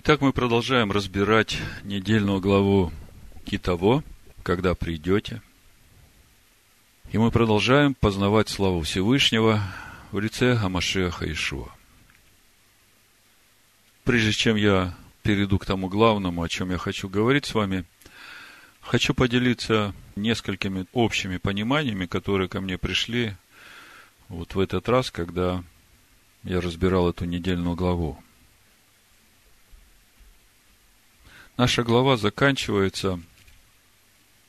Итак, мы продолжаем разбирать недельную главу Китово, когда придете. И мы продолжаем познавать славу Всевышнего в лице Амашеха Ишуа. Прежде чем я перейду к тому главному, о чем я хочу говорить с вами, хочу поделиться несколькими общими пониманиями, которые ко мне пришли вот в этот раз, когда я разбирал эту недельную главу. Наша глава заканчивается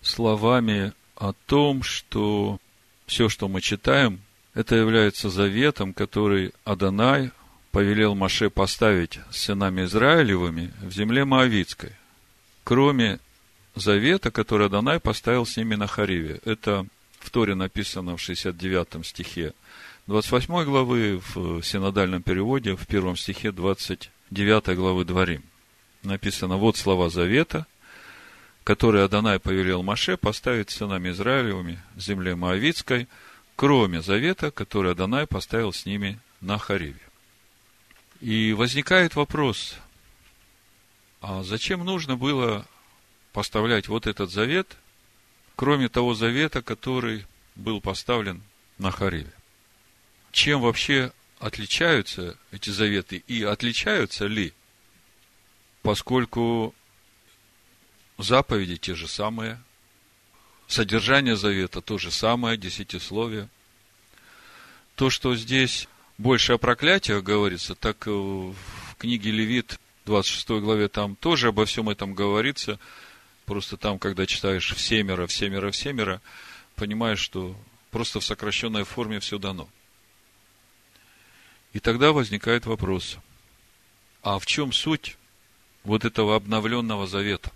словами о том, что все, что мы читаем, это является заветом, который Адонай повелел Маше поставить с сынами Израилевыми в земле Моавицкой, кроме завета, который Адонай поставил с ними на Хариве. Это в Торе написано в 69 стихе 28 главы, в синодальном переводе, в первом стихе 29 главы Дворим. Написано, вот слова завета, которые Адонай повелел Маше поставить сынами Израилевыми в земле Моавицкой, кроме завета, который Адонай поставил с ними на Хариве. И возникает вопрос, а зачем нужно было поставлять вот этот завет, кроме того завета, который был поставлен на Хариве? чем вообще отличаются эти заветы и отличаются ли, поскольку заповеди те же самые, содержание завета то же самое, десятисловие. То, что здесь больше о проклятиях говорится, так в книге Левит, 26 главе, там тоже обо всем этом говорится. Просто там, когда читаешь в семеро, в семеро, в семеро, понимаешь, что просто в сокращенной форме все дано. И тогда возникает вопрос, а в чем суть вот этого обновленного завета?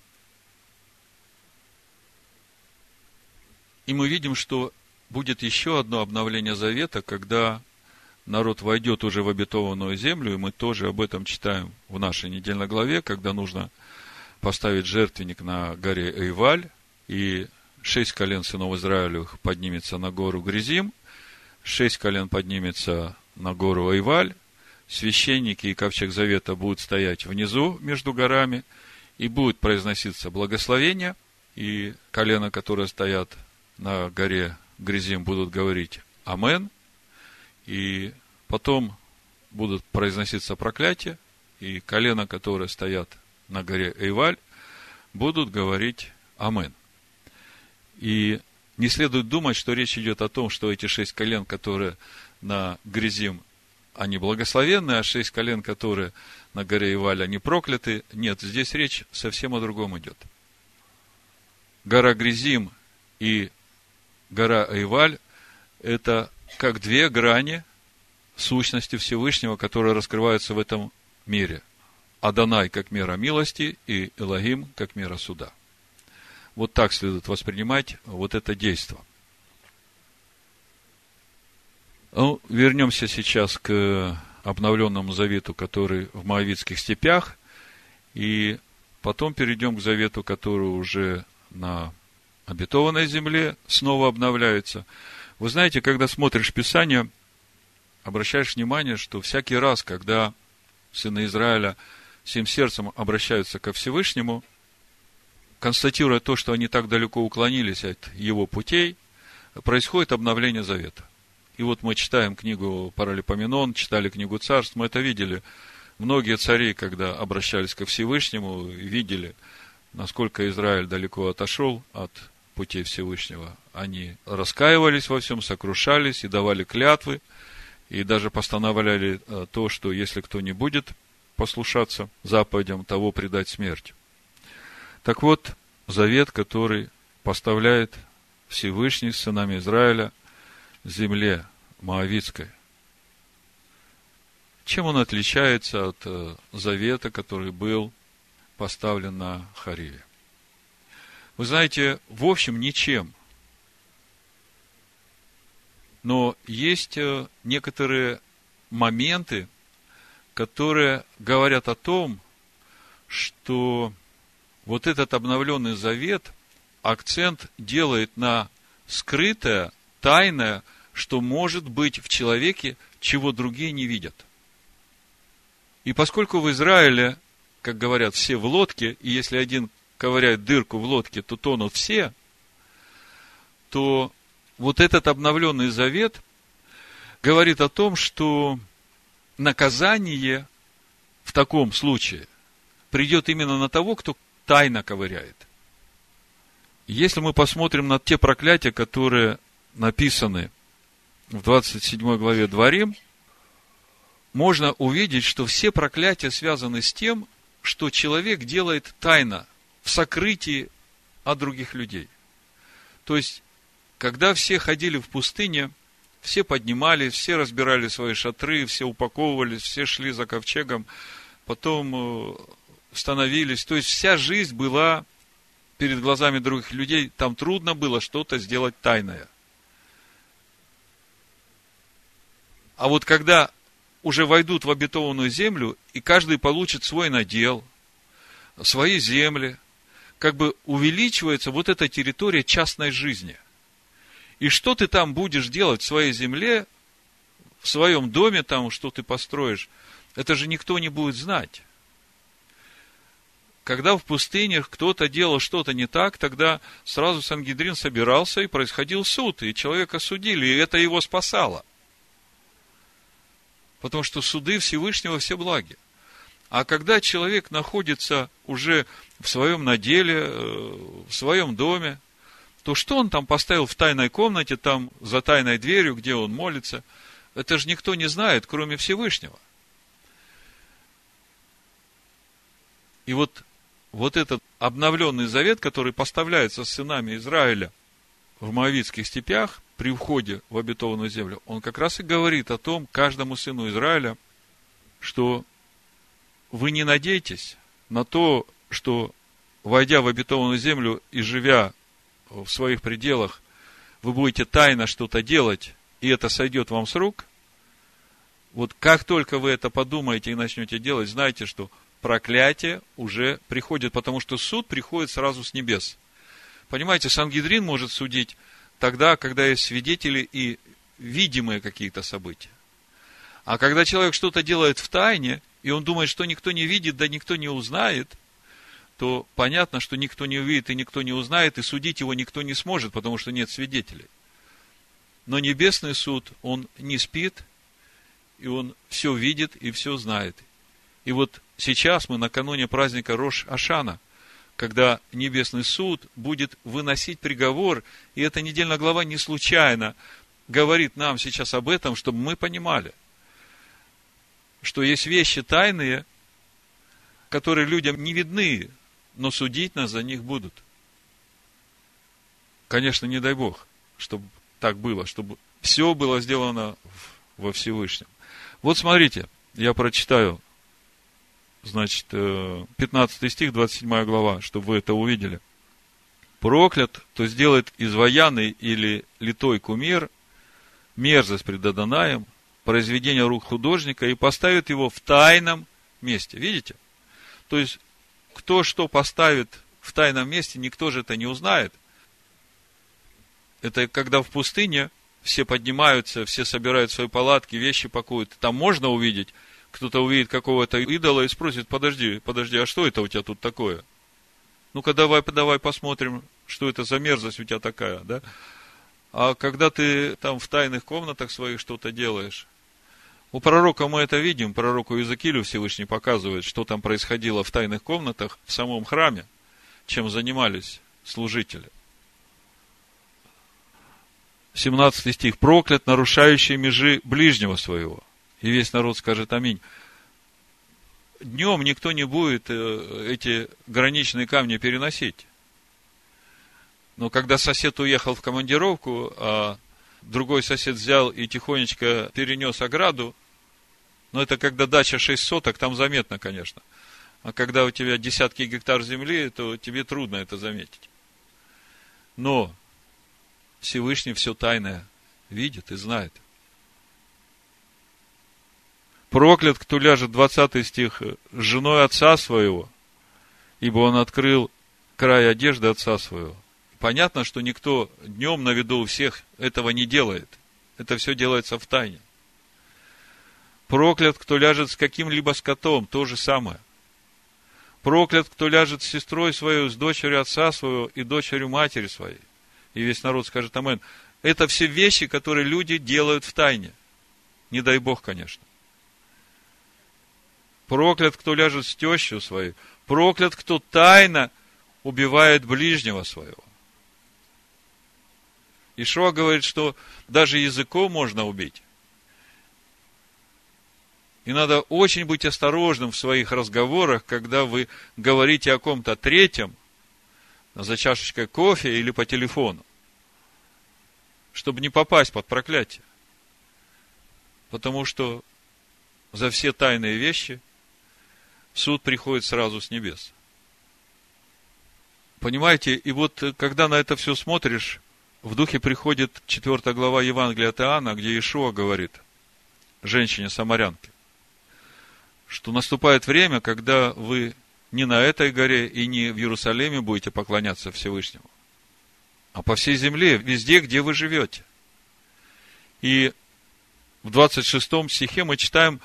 И мы видим, что будет еще одно обновление завета, когда народ войдет уже в обетованную землю, и мы тоже об этом читаем в нашей недельной главе, когда нужно поставить жертвенник на горе Эйваль, и шесть колен сынов Израилевых поднимется на гору Гризим, шесть колен поднимется на гору Айваль, священники и ковчег завета будут стоять внизу между горами, и будет произноситься благословение, и колено, которые стоят на горе Грязим, будут говорить Амен, и потом будут произноситься проклятия, и колено, которые стоят на горе Эйваль, будут говорить Амен. И не следует думать, что речь идет о том, что эти шесть колен, которые на Грязим, они благословенны, а шесть колен, которые на горе Иваль, они прокляты. Нет, здесь речь совсем о другом идет. Гора Грязим и гора Иваль – это как две грани сущности Всевышнего, которые раскрываются в этом мире. Адонай как мера милости и Элогим как мера суда. Вот так следует воспринимать вот это действие – ну, вернемся сейчас к обновленному завету, который в Моавитских степях, и потом перейдем к завету, который уже на обетованной земле снова обновляется. Вы знаете, когда смотришь Писание, обращаешь внимание, что всякий раз, когда сыны Израиля всем сердцем обращаются ко Всевышнему, констатируя то, что они так далеко уклонились от его путей, происходит обновление завета. И вот мы читаем книгу Паралипоменон, читали книгу Царств, мы это видели. Многие цари, когда обращались ко Всевышнему, видели, насколько Израиль далеко отошел от путей Всевышнего. Они раскаивались во всем, сокрушались и давали клятвы, и даже постановляли э, то, что если кто не будет послушаться заповедям, того предать смерть. Так вот, завет, который поставляет Всевышний с сынами Израиля – земле Моавицкой. Чем он отличается от э, завета, который был поставлен на Хариве? Вы знаете, в общем, ничем. Но есть э, некоторые моменты, которые говорят о том, что вот этот обновленный завет акцент делает на скрытое, тайное, что может быть в человеке, чего другие не видят. И поскольку в Израиле как говорят, все в лодке, и если один ковыряет дырку в лодке, то тонут все, то вот этот обновленный завет говорит о том, что наказание в таком случае придет именно на того, кто тайно ковыряет. Если мы посмотрим на те проклятия, которые написаны в 27 главе Дворим, можно увидеть, что все проклятия связаны с тем, что человек делает тайно, в сокрытии от других людей. То есть, когда все ходили в пустыне, все поднимались, все разбирали свои шатры, все упаковывались, все шли за ковчегом, потом э, становились. То есть, вся жизнь была перед глазами других людей. Там трудно было что-то сделать тайное. А вот когда уже войдут в обетованную землю, и каждый получит свой надел, свои земли, как бы увеличивается вот эта территория частной жизни. И что ты там будешь делать в своей земле, в своем доме, там, что ты построишь, это же никто не будет знать. Когда в пустынях кто-то делал что-то не так, тогда сразу Сангидрин собирался, и происходил суд, и человека судили, и это его спасало. Потому что суды Всевышнего все благи. А когда человек находится уже в своем наделе, э, в своем доме, то что он там поставил в тайной комнате, там за тайной дверью, где он молится, это же никто не знает, кроме Всевышнего. И вот, вот этот обновленный завет, который поставляется сынами Израиля в Моавитских степях, при входе в обетованную землю, он как раз и говорит о том, каждому сыну Израиля, что вы не надейтесь на то, что, войдя в обетованную землю и живя в своих пределах, вы будете тайно что-то делать, и это сойдет вам с рук, вот как только вы это подумаете и начнете делать, знайте, что проклятие уже приходит, потому что суд приходит сразу с небес. Понимаете, Сангидрин может судить тогда, когда есть свидетели и видимые какие-то события. А когда человек что-то делает в тайне, и он думает, что никто не видит, да никто не узнает, то понятно, что никто не увидит и никто не узнает, и судить его никто не сможет, потому что нет свидетелей. Но небесный суд, он не спит, и он все видит и все знает. И вот сейчас мы накануне праздника Рош Ашана – когда Небесный суд будет выносить приговор, и эта недельная глава не случайно говорит нам сейчас об этом, чтобы мы понимали, что есть вещи тайные, которые людям не видны, но судить нас за них будут. Конечно, не дай Бог, чтобы так было, чтобы все было сделано во Всевышнем. Вот смотрите, я прочитаю значит, 15 э, стих, 27 глава, чтобы вы это увидели. Проклят, то сделает изваянный или литой кумир, мерзость пред Адонаем, произведение рук художника и поставит его в тайном месте. Видите? То есть, кто что поставит в тайном месте, никто же это не узнает. Это когда в пустыне все поднимаются, все собирают свои палатки, вещи пакуют. Там можно увидеть, кто-то увидит какого-то идола и спросит, подожди, подожди, а что это у тебя тут такое? Ну-ка, давай, давай посмотрим, что это за мерзость у тебя такая, да? А когда ты там в тайных комнатах своих что-то делаешь, у пророка мы это видим, пророку Иезекиилю Всевышний показывает, что там происходило в тайных комнатах в самом храме, чем занимались служители. 17 стих. Проклят, нарушающий межи ближнего своего – и весь народ скажет аминь. Днем никто не будет э, эти граничные камни переносить. Но когда сосед уехал в командировку, а другой сосед взял и тихонечко перенес ограду, но это когда дача 6 соток, там заметно, конечно. А когда у тебя десятки гектар земли, то тебе трудно это заметить. Но Всевышний все тайное видит и знает. Проклят, кто ляжет, 20 стих, с женой отца своего, ибо он открыл край одежды отца своего. Понятно, что никто днем на виду у всех этого не делает. Это все делается в тайне. Проклят, кто ляжет с каким-либо скотом, то же самое. Проклят, кто ляжет с сестрой своей, с дочерью отца своего и дочерью матери своей. И весь народ скажет Амен. Это все вещи, которые люди делают в тайне. Не дай Бог, конечно. Проклят, кто ляжет с тещей своей. Проклят, кто тайно убивает ближнего своего. Ишуа говорит, что даже языком можно убить. И надо очень быть осторожным в своих разговорах, когда вы говорите о ком-то третьем, за чашечкой кофе или по телефону, чтобы не попасть под проклятие. Потому что за все тайные вещи суд приходит сразу с небес. Понимаете, и вот когда на это все смотришь, в духе приходит 4 глава Евангелия от Иоанна, где Ишуа говорит женщине-самарянке, что наступает время, когда вы не на этой горе и не в Иерусалиме будете поклоняться Всевышнему, а по всей земле, везде, где вы живете. И в 26 стихе мы читаем,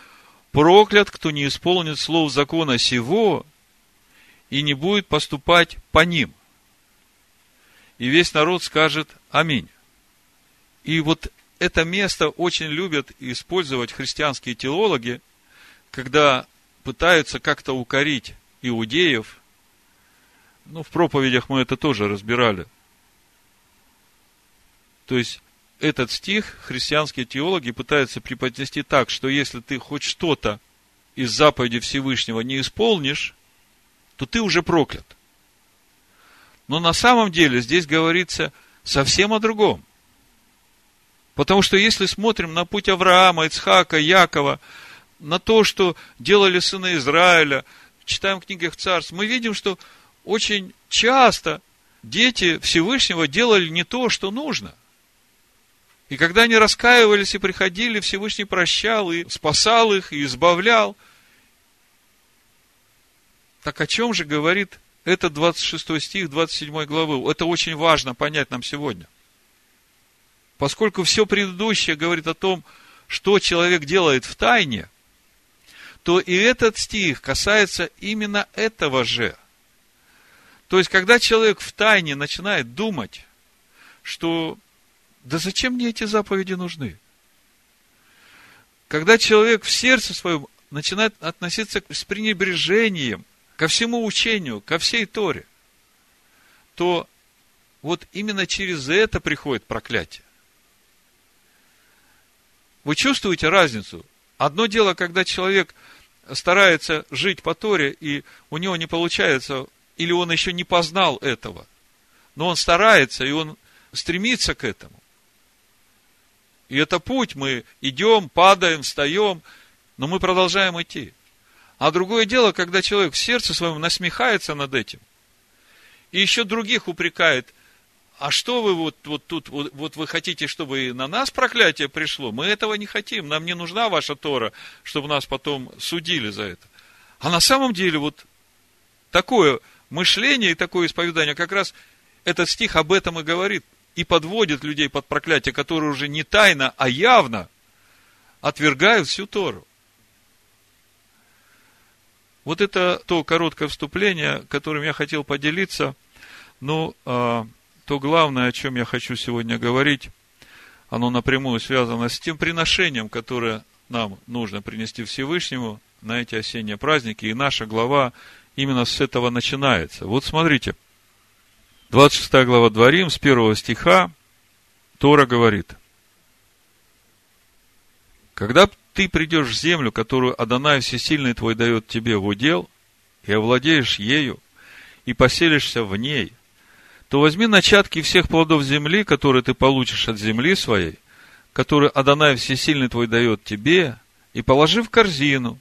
проклят, кто не исполнит слов закона сего и не будет поступать по ним и весь народ скажет Аминь. И вот это место очень любят использовать христианские теологи, когда пытаются как-то укорить иудеев. Ну, в проповедях мы это тоже разбирали. То есть, этот стих христианские теологи пытаются преподнести так, что если ты хоть что-то из заповеди Всевышнего не исполнишь, то ты уже проклят. Но на самом деле здесь говорится совсем о другом. Потому что если смотрим на путь Авраама, Ицхака, Якова, на то, что делали сыны Израиля, читаем в книгах царств, мы видим, что очень часто дети Всевышнего делали не то, что нужно. И когда они раскаивались и приходили, Всевышний прощал и спасал их, и избавлял. Так о чем же говорит это 26 стих 27 главы. Это очень важно понять нам сегодня. Поскольку все предыдущее говорит о том, что человек делает в тайне, то и этот стих касается именно этого же. То есть, когда человек в тайне начинает думать, что да зачем мне эти заповеди нужны? Когда человек в сердце своем начинает относиться с пренебрежением ко всему учению, ко всей Торе, то вот именно через это приходит проклятие. Вы чувствуете разницу? Одно дело, когда человек старается жить по Торе, и у него не получается, или он еще не познал этого, но он старается, и он стремится к этому. И это путь, мы идем, падаем, встаем, но мы продолжаем идти. А другое дело, когда человек в сердце своем насмехается над этим, и еще других упрекает, а что вы вот, вот тут, вот, вот вы хотите, чтобы на нас проклятие пришло? Мы этого не хотим, нам не нужна ваша Тора, чтобы нас потом судили за это. А на самом деле вот такое мышление и такое исповедание, как раз этот стих об этом и говорит, и подводит людей под проклятие, которые уже не тайно, а явно отвергают всю Тору. Вот это то короткое вступление, которым я хотел поделиться. Но а, то главное, о чем я хочу сегодня говорить, оно напрямую связано с тем приношением, которое нам нужно принести Всевышнему на эти осенние праздники. И наша глава именно с этого начинается. Вот смотрите, 26 глава Дворим, с первого стиха, Тора говорит, когда ты придешь в землю, которую Адонай Всесильный твой дает тебе в удел, и овладеешь ею, и поселишься в ней, то возьми начатки всех плодов земли, которые ты получишь от земли своей, которые Адонай Всесильный твой дает тебе, и положи в корзину,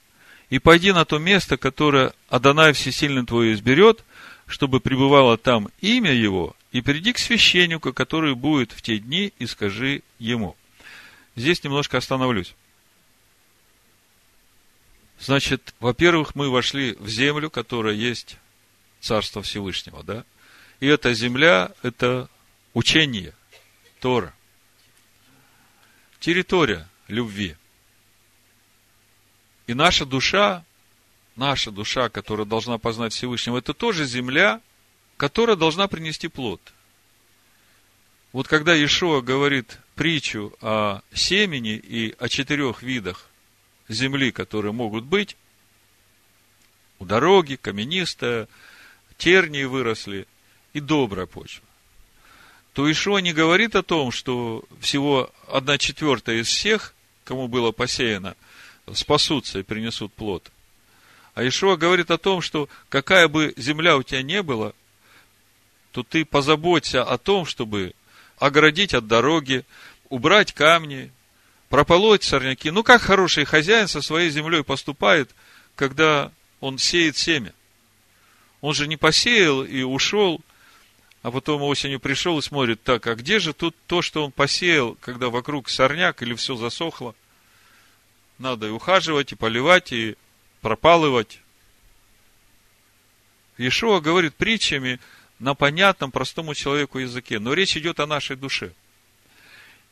и пойди на то место, которое Адонай Всесильный твой изберет, чтобы пребывало там имя его, и приди к священнику, который будет в те дни, и скажи ему. Здесь немножко остановлюсь. Значит, во-первых, мы вошли в землю, которая есть Царство Всевышнего, да? И эта земля – это учение, Тора. Территория любви. И наша душа наша душа, которая должна познать Всевышнего, это тоже земля, которая должна принести плод. Вот когда Иешуа говорит притчу о семени и о четырех видах земли, которые могут быть, у дороги, каменистая, тернии выросли и добрая почва, то Ишуа не говорит о том, что всего одна четвертая из всех, кому было посеяно, спасутся и принесут плод. А Ишуа говорит о том, что какая бы земля у тебя не была, то ты позаботься о том, чтобы оградить от дороги, убрать камни, прополоть сорняки. Ну, как хороший хозяин со своей землей поступает, когда он сеет семя. Он же не посеял и ушел, а потом осенью пришел и смотрит, так, а где же тут то, что он посеял, когда вокруг сорняк или все засохло? Надо и ухаживать, и поливать, и пропалывать. Иешуа говорит притчами на понятном, простому человеку языке, но речь идет о нашей душе.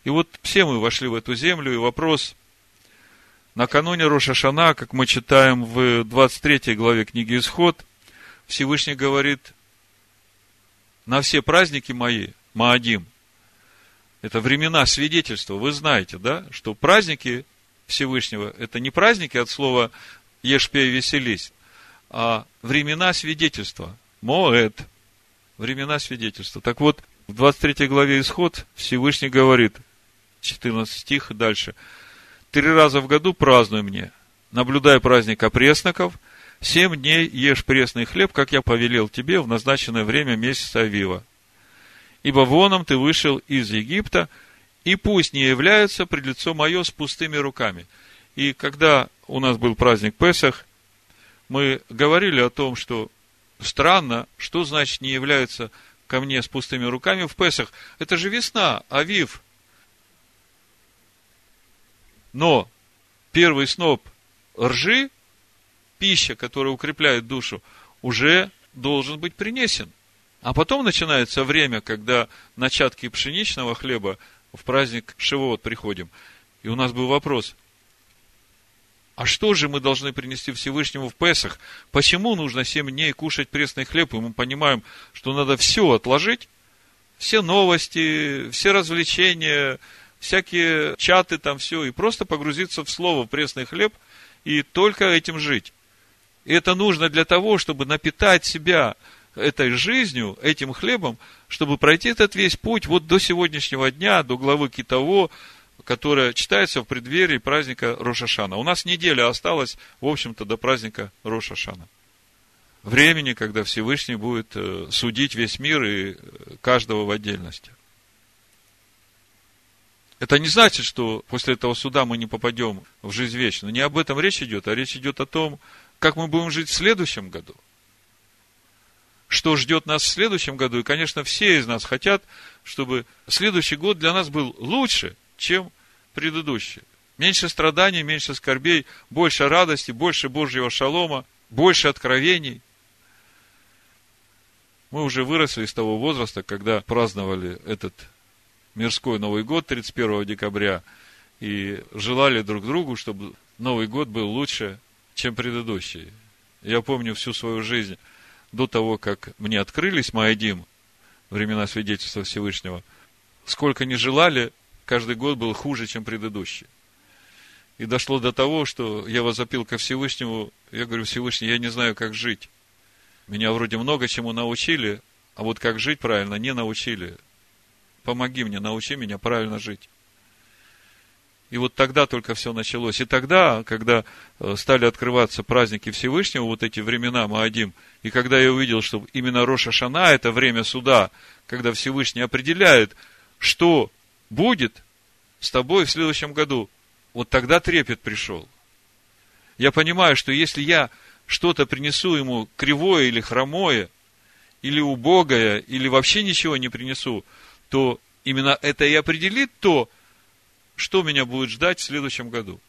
И вот все мы вошли в эту землю, и вопрос, накануне Рошашана, как мы читаем в 23 главе книги Исход, Всевышний говорит, на все праздники мои, Маадим, это времена свидетельства, вы знаете, да, что праздники Всевышнего, это не праздники от слова ешь, пей, веселись, а времена свидетельства, Моэт, времена свидетельства. Так вот, в 23 главе Исход Всевышний говорит, 14 стих дальше, «Три раза в году празднуй мне, наблюдай праздник опресноков – Семь дней ешь пресный хлеб, как я повелел тебе в назначенное время месяца Авива. Ибо воном ты вышел из Египта, и пусть не являются пред лицо мое с пустыми руками. И когда у нас был праздник Песах, мы говорили о том, что странно, что значит не являются ко мне с пустыми руками в Песах. Это же весна, Авив. Но первый сноп ржи пища, которая укрепляет душу, уже должен быть принесен. А потом начинается время, когда начатки пшеничного хлеба в праздник Шивот приходим. И у нас был вопрос, а что же мы должны принести Всевышнему в Песах? Почему нужно 7 дней кушать пресный хлеб? И мы понимаем, что надо все отложить, все новости, все развлечения, всякие чаты там все, и просто погрузиться в слово пресный хлеб и только этим жить. И это нужно для того, чтобы напитать себя этой жизнью, этим хлебом, чтобы пройти этот весь путь вот до сегодняшнего дня, до главы Китово, которая читается в преддверии праздника Рошашана. У нас неделя осталась, в общем-то, до праздника Рошашана. Времени, когда Всевышний будет э, судить весь мир и э, каждого в отдельности. Это не значит, что после этого суда мы не попадем в жизнь вечную. Не об этом речь идет, а речь идет о том, как мы будем жить в следующем году. Что ждет нас в следующем году. И, конечно, все из нас хотят, чтобы следующий год для нас был лучше, чем предыдущий. Меньше страданий, меньше скорбей, больше радости, больше Божьего шалома, больше откровений. Мы уже выросли из того возраста, когда праздновали этот мирской Новый год 31 декабря и желали друг другу, чтобы Новый год был лучше, чем предыдущие. Я помню всю свою жизнь до того, как мне открылись Маадим, времена свидетельства Всевышнего, сколько не желали, каждый год был хуже, чем предыдущий. И дошло до того, что я возопил ко Всевышнему, я говорю, Всевышний, я не знаю, как жить. Меня вроде много чему научили, а вот как жить правильно не научили. Помоги мне, научи меня правильно жить. И вот тогда только все началось. И тогда, когда э, стали открываться праздники Всевышнего, вот эти времена Маадим, и когда я увидел, что именно Роша Шана – это время суда, когда Всевышний определяет, что будет с тобой в следующем году, вот тогда трепет пришел. Я понимаю, что если я что-то принесу ему кривое или хромое, или убогое, или вообще ничего не принесу, то именно это и определит то, что меня будет ждать в следующем году.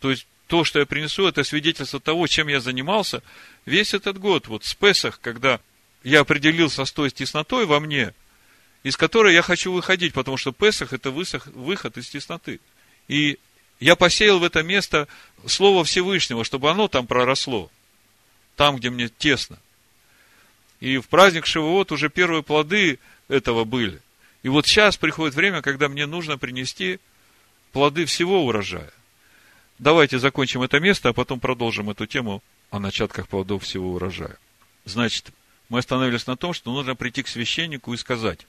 То есть, то, что я принесу, это свидетельство того, чем я занимался весь этот год. Вот с Песах, когда я определился с той теснотой во мне, из которой я хочу выходить, потому что Песах – это выход из тесноты. И я посеял в это место Слово Всевышнего, чтобы оно там проросло. Там, где мне тесно. И в праздник Шивот уже первые плоды этого были. И вот сейчас приходит время, когда мне нужно принести плоды всего урожая. Давайте закончим это место, а потом продолжим эту тему о начатках плодов всего урожая. Значит, мы остановились на том, что нужно прийти к священнику и сказать.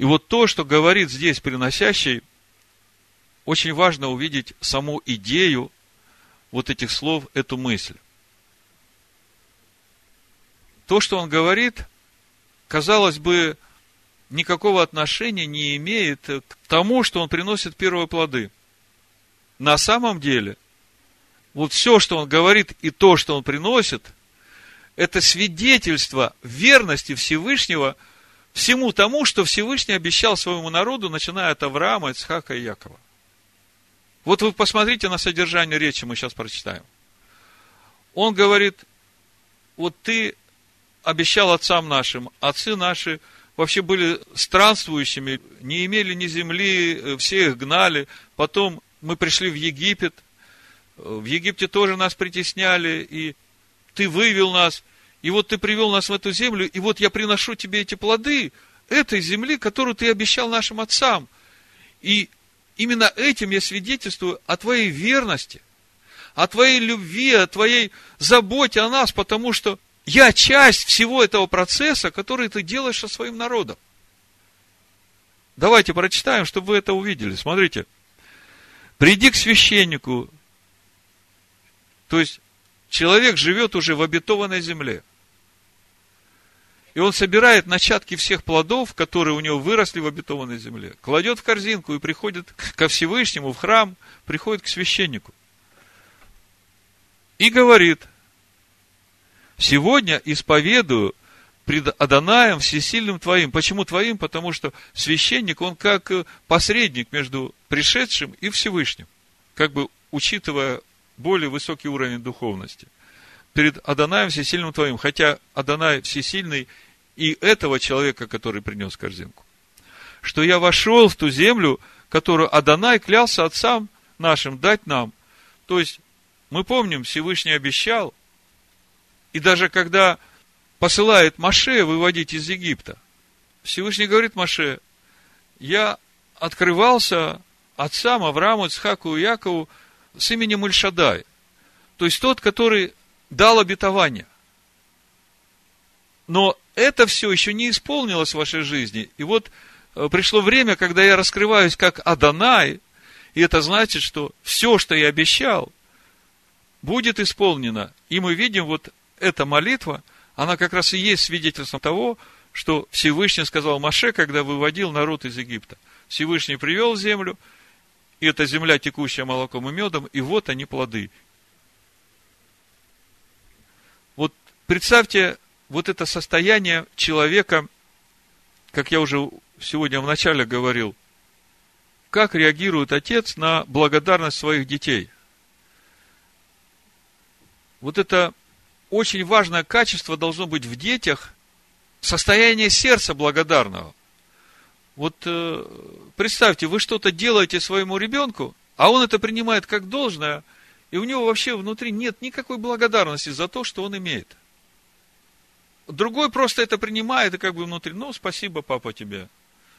И вот то, что говорит здесь приносящий, очень важно увидеть саму идею вот этих слов, эту мысль. То, что он говорит, казалось бы, никакого отношения не имеет к тому, что он приносит первые плоды. На самом деле, вот все, что он говорит и то, что он приносит, это свидетельство верности Всевышнего всему тому, что Всевышний обещал своему народу, начиная от Авраама, Ицхака и Якова. Вот вы посмотрите на содержание речи, мы сейчас прочитаем. Он говорит, вот ты обещал отцам нашим, отцы наши вообще были странствующими, не имели ни земли, э, все их гнали. Потом мы пришли в Египет, в Египте тоже нас притесняли, и ты вывел нас, и вот ты привел нас в эту землю, и вот я приношу тебе эти плоды этой земли, которую ты обещал нашим отцам. И именно этим я свидетельствую о твоей верности, о твоей любви, о твоей заботе о нас, потому что я часть всего этого процесса, который ты делаешь со своим народом. Давайте прочитаем, чтобы вы это увидели. Смотрите. Приди к священнику. То есть, человек живет уже в обетованной земле. И он собирает начатки всех плодов, которые у него выросли в обетованной земле, кладет в корзинку и приходит ко Всевышнему в храм, приходит к священнику. И говорит, сегодня исповедую пред Аданаем всесильным твоим. Почему твоим? Потому что священник, он как посредник между пришедшим и Всевышним, как бы учитывая более высокий уровень духовности – перед Аданаем всесильным твоим, хотя Адонай всесильный и этого человека, который принес корзинку. Что я вошел в ту землю, которую Адонай клялся отцам нашим дать нам. То есть, мы помним, Всевышний обещал, и даже когда посылает Маше выводить из Египта, Всевышний говорит Маше, я открывался отцам Аврааму, Ицхаку и Якову с именем Ильшадай. То есть тот, который дал обетование. Но это все еще не исполнилось в вашей жизни. И вот э, пришло время, когда я раскрываюсь как Адонай, и это значит, что все, что я обещал, будет исполнено. И мы видим, вот эта молитва, она как раз и есть свидетельством того, что Всевышний сказал Маше, когда выводил народ из Египта. Всевышний привел землю, и эта земля, текущая молоком и медом, и вот они плоды. Представьте вот это состояние человека, как я уже сегодня вначале говорил, как реагирует отец на благодарность своих детей. Вот это очень важное качество должно быть в детях, состояние сердца благодарного. Вот э, представьте, вы что-то делаете своему ребенку, а он это принимает как должное, и у него вообще внутри нет никакой благодарности за то, что он имеет. Другой просто это принимает и как бы внутри, ну, спасибо, папа, тебе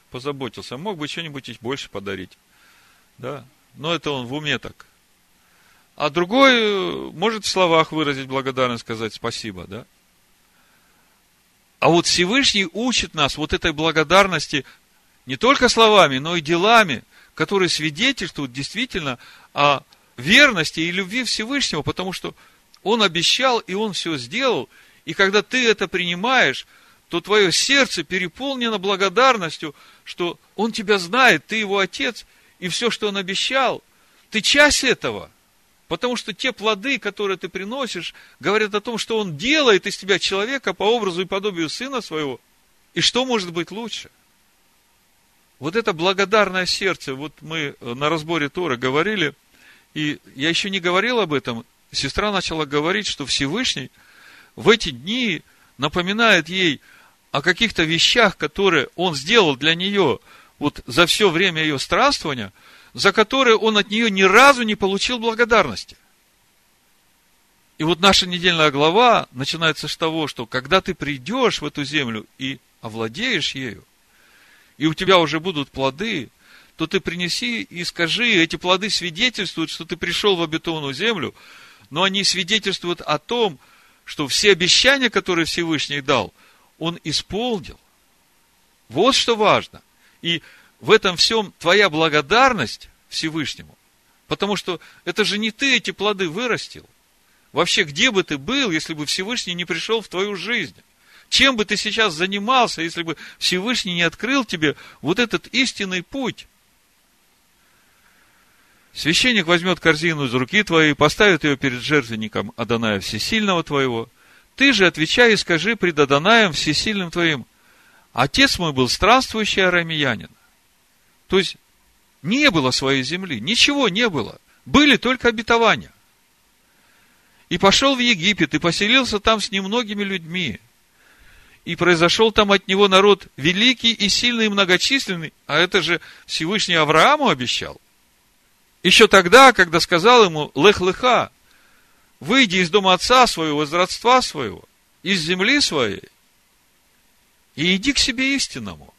позаботился. Мог бы что-нибудь больше подарить. Да? Но это он в уме так. А другой э, может в словах выразить благодарность, сказать спасибо, да? А вот Всевышний учит нас вот этой благодарности не только словами, но и делами, которые свидетельствуют действительно о верности и любви Всевышнего, потому что Он обещал, и Он все сделал – и когда ты это принимаешь, то твое сердце переполнено благодарностью, что Он тебя знает, ты Его Отец, и все, что Он обещал, ты часть этого. Потому что те плоды, которые ты приносишь, говорят о том, что Он делает из тебя человека по образу и подобию Сына Своего. И что может быть лучше? Вот это благодарное сердце, вот мы на разборе Тора говорили, и я еще не говорил об этом, сестра начала говорить, что Всевышний – в эти дни напоминает ей о каких-то вещах, которые он сделал для нее вот за все время ее странствования, за которые он от нее ни разу не получил благодарности. И вот наша недельная глава начинается с того, что когда ты придешь в эту землю и овладеешь ею, и у тебя уже будут плоды, то ты принеси и скажи, эти плоды свидетельствуют, что ты пришел в обетованную землю, но они свидетельствуют о том, что все обещания, которые Всевышний дал, он исполнил. Вот что важно. И в этом всем твоя благодарность Всевышнему, потому что это же не ты эти плоды вырастил – Вообще, где бы ты был, если бы Всевышний не пришел в твою жизнь? Чем бы ты сейчас занимался, если бы Всевышний не открыл тебе вот этот истинный путь? Священник возьмет корзину из руки твоей, поставит ее перед жертвенником Адоная Всесильного твоего. Ты же отвечай и скажи пред Адонаем Всесильным твоим, Отец мой был странствующий арамеянин. То есть, не было своей земли, ничего не было. Были только обетования и пошел в Египет, и поселился там с немногими людьми. И произошел там от него народ великий и сильный и многочисленный, а это же Всевышний Аврааму обещал. Еще тогда, когда сказал ему, лех-леха, выйди из дома отца своего, из родства своего, из земли своей, и иди к себе истинному.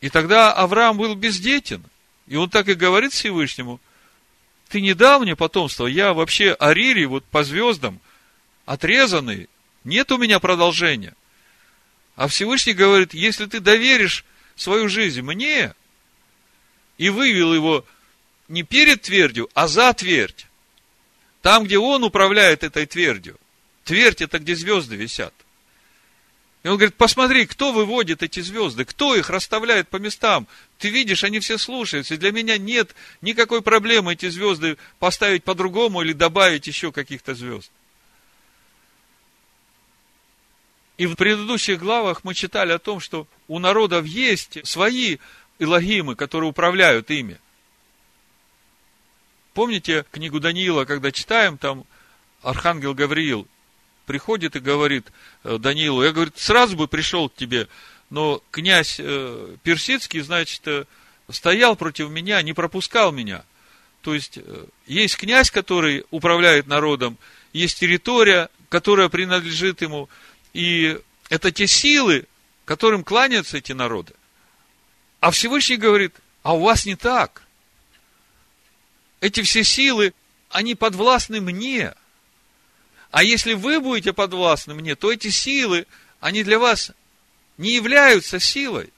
И тогда Авраам был бездетен. И он так и говорит Всевышнему, ты не дал мне потомство, я вообще Арири, вот по звездам, отрезанный, нет у меня продолжения. А Всевышний говорит, если ты доверишь свою жизнь мне, и вывел его не перед твердью, а за твердь, там, где он управляет этой твердью, твердь это где звезды висят – и он говорит, посмотри, кто выводит эти звезды, кто их расставляет по местам. Ты видишь, они все слушаются. И для меня нет никакой проблемы эти звезды поставить по-другому или добавить еще каких-то звезд. И в предыдущих главах мы читали о том, что у народов есть свои илогимы, которые управляют ими. Помните книгу Даниила, когда читаем, там Архангел Гавриил приходит и говорит э, Даниилу, я, говорит, сразу бы пришел к тебе, но князь э, Персидский, значит, э, стоял против меня, не пропускал меня. То есть, есть князь, который управляет народом, есть территория, которая принадлежит ему, и это те силы, которым кланятся эти народы. А Всевышний говорит, а у вас не так. Эти все силы, они подвластны мне. А если вы будете подвластны мне, то эти силы, они для вас не являются силой.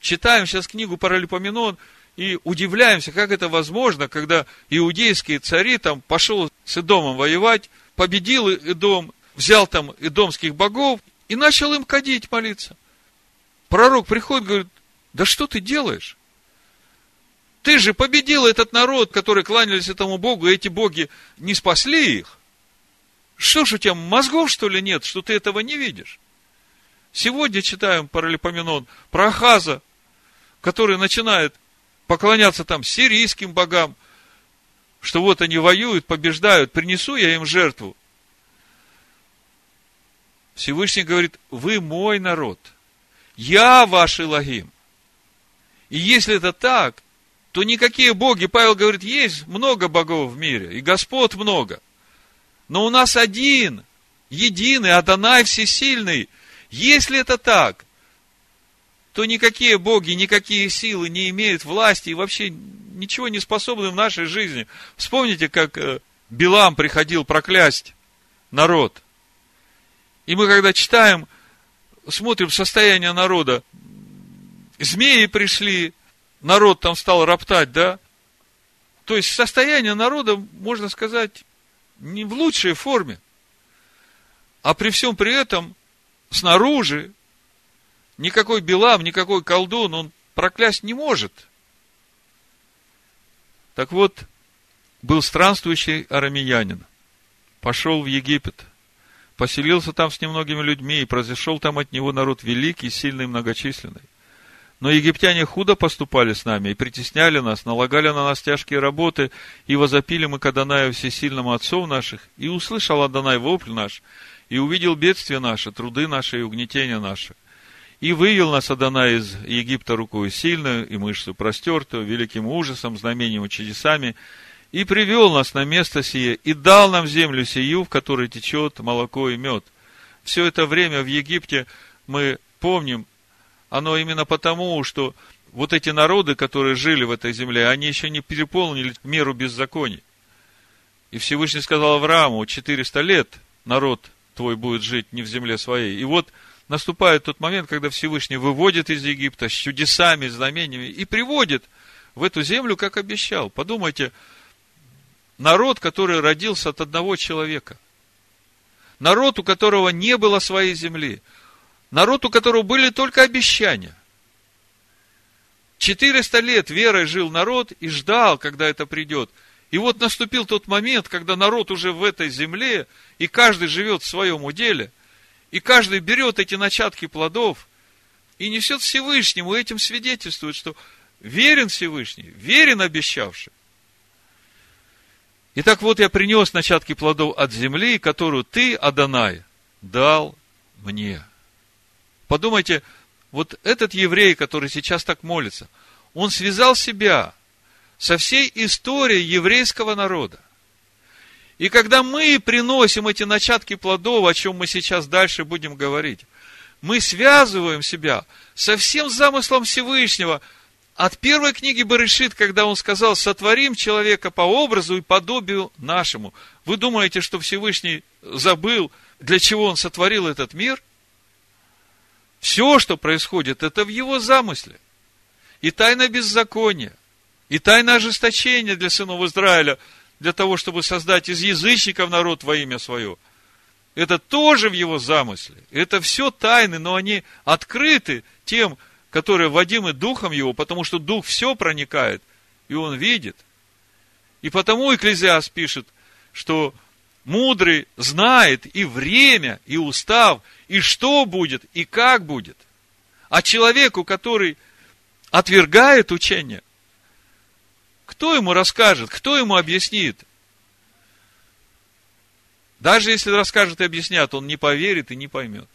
Читаем сейчас книгу Паралипоменон и удивляемся, как это возможно, когда иудейские цари там пошел с Идомом воевать, победил Идом, взял там идомских богов и начал им кадить, молиться. Пророк приходит, говорит, да что ты делаешь? Ты же победил этот народ, который кланялись этому Богу, и эти боги не спасли их. Что ж у тебя, мозгов, что ли, нет, что ты этого не видишь? Сегодня читаем Паралипоменон про Ахаза, который начинает поклоняться там сирийским богам, что вот они воюют, побеждают, принесу я им жертву. Всевышний говорит, вы мой народ, я ваш Илогим. И если это так, то никакие боги, Павел говорит, есть много богов в мире, и Господь много. Но у нас один, единый, Адонай всесильный. Если это так, то никакие боги, никакие силы не имеют власти и вообще ничего не способны в нашей жизни. Вспомните, как э, Билам приходил проклясть народ. И мы, когда читаем, смотрим состояние народа, змеи пришли, народ там стал роптать, да? То есть состояние народа, можно сказать, не в лучшей форме. А при всем при этом снаружи никакой Белам, никакой колдун он проклясть не может. Так вот, был странствующий арамеянин, пошел в Египет, поселился там с немногими людьми, и произошел там от него народ великий, сильный, многочисленный. Но египтяне худо поступали с нами и притесняли нас, налагали на нас тяжкие работы, и возопили мы к Адонаю всесильному отцов наших, и услышал Адонай вопль наш, и увидел бедствие наше, труды наши и угнетения наши. И вывел нас Адана из Египта рукою сильную и мышцу простертую, великим ужасом, знамением и чудесами, и привел нас на место сие, и дал нам землю сию, в которой течет молоко и мед. Все это время в Египте мы помним, оно именно потому, что вот эти народы, которые жили в этой земле, они еще не переполнили меру беззаконий. И Всевышний сказал Аврааму, 400 лет народ твой будет жить не в земле своей. И вот наступает тот момент, когда Всевышний выводит из Египта с чудесами, знамениями и приводит в эту землю, как обещал. Подумайте, народ, который родился от одного человека. Народ, у которого не было своей земли. Народ, у которого были только обещания. 400 лет верой жил народ и ждал, когда это придет. И вот наступил тот момент, когда народ уже в этой земле, и каждый живет в своем уделе, и каждый берет эти начатки плодов и несет Всевышнему, и этим свидетельствует, что верен Всевышний, верен обещавший. Итак, вот я принес начатки плодов от земли, которую ты, Адонай, дал мне. Подумайте, вот этот еврей, который сейчас так молится, он связал себя со всей историей еврейского народа. И когда мы приносим эти начатки плодов, о чем мы сейчас дальше будем говорить, мы связываем себя со всем замыслом Всевышнего от первой книги Барышит, когда он сказал, сотворим человека по образу и подобию нашему. Вы думаете, что Всевышний забыл, для чего он сотворил этот мир? Все, что происходит, это в его замысле. И тайна беззакония, и тайна ожесточения для сынов Израиля – для того, чтобы создать из язычников народ во имя свое. Это тоже в его замысле. Это все тайны, но они открыты тем, которые водимы Духом Его, потому что Дух все проникает, и Он видит. И потому Экклезиас пишет, что мудрый знает и время, и устав, и что будет, и как будет. А человеку, который отвергает учение, кто ему расскажет? Кто ему объяснит? Даже если расскажут и объяснят, он не поверит и не поймет.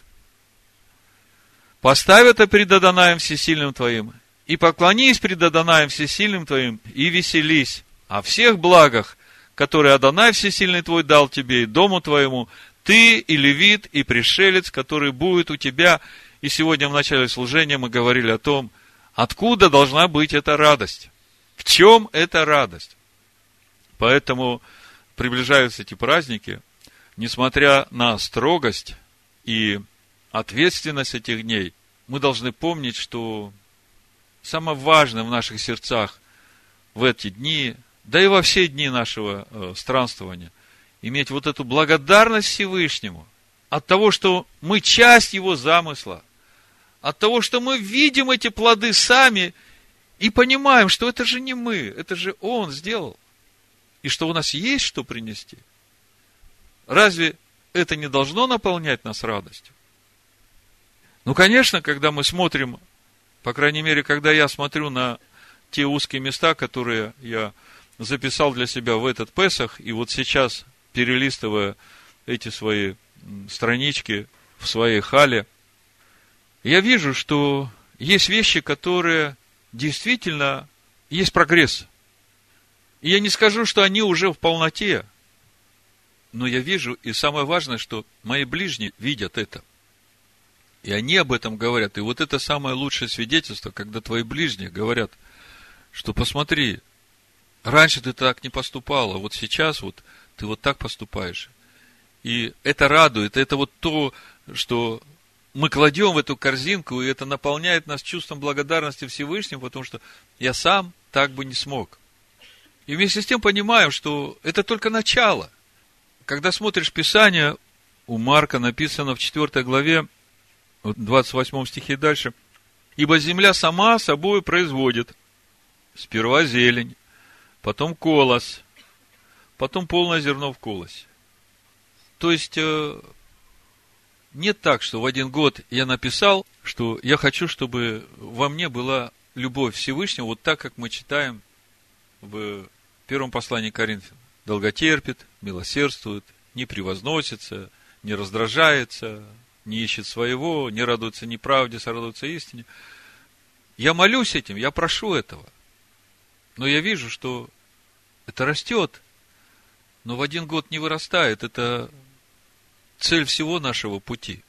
Поставь это пред Адонаем Всесильным твоим, и поклонись пред Адонаем Всесильным твоим, и веселись о всех благах, которые Адонай Всесильный твой дал тебе и дому твоему, ты и левит, и пришелец, который будет у тебя. И сегодня в начале служения мы говорили о том, откуда должна быть эта радость. В чем эта радость? Поэтому приближаются эти праздники, несмотря на строгость и ответственность этих дней, мы должны помнить, что самое важное в наших сердцах в эти дни, да и во все дни нашего э, странствования, иметь вот эту благодарность Всевышнему от того, что мы часть Его замысла, от того, что мы видим эти плоды сами – и понимаем, что это же не мы, это же Он сделал. И что у нас есть что принести. Разве это не должно наполнять нас радостью? Ну, конечно, когда мы смотрим, по крайней мере, когда я смотрю на те узкие места, которые я записал для себя в этот Песах, и вот сейчас, перелистывая эти свои странички в своей хале, я вижу, что есть вещи, которые действительно есть прогресс. И я не скажу, что они уже в полноте, но я вижу, и самое важное, что мои ближние видят это. И они об этом говорят. И вот это самое лучшее свидетельство, когда твои ближние говорят, что посмотри, раньше ты так не поступала, вот сейчас вот ты вот так поступаешь. И это радует, это вот то, что мы кладем в эту корзинку, и это наполняет нас чувством благодарности Всевышнему, потому что я сам так бы не смог. И вместе с тем понимаем, что это только начало. Когда смотришь Писание, у Марка написано в 4 главе, в 28 стихе дальше, «Ибо земля сама собой производит сперва зелень, потом колос, потом полное зерно в колосе». То есть, э, нет так, что в один год я написал, что я хочу, чтобы во мне была любовь Всевышнего, вот так, как мы читаем в первом послании Коринфян. Долготерпит, милосердствует, не превозносится, не раздражается, не ищет своего, не радуется неправде, сорадуется истине. Я молюсь этим, я прошу этого. Но я вижу, что это растет, но в один год не вырастает. Это цель всего нашего пути.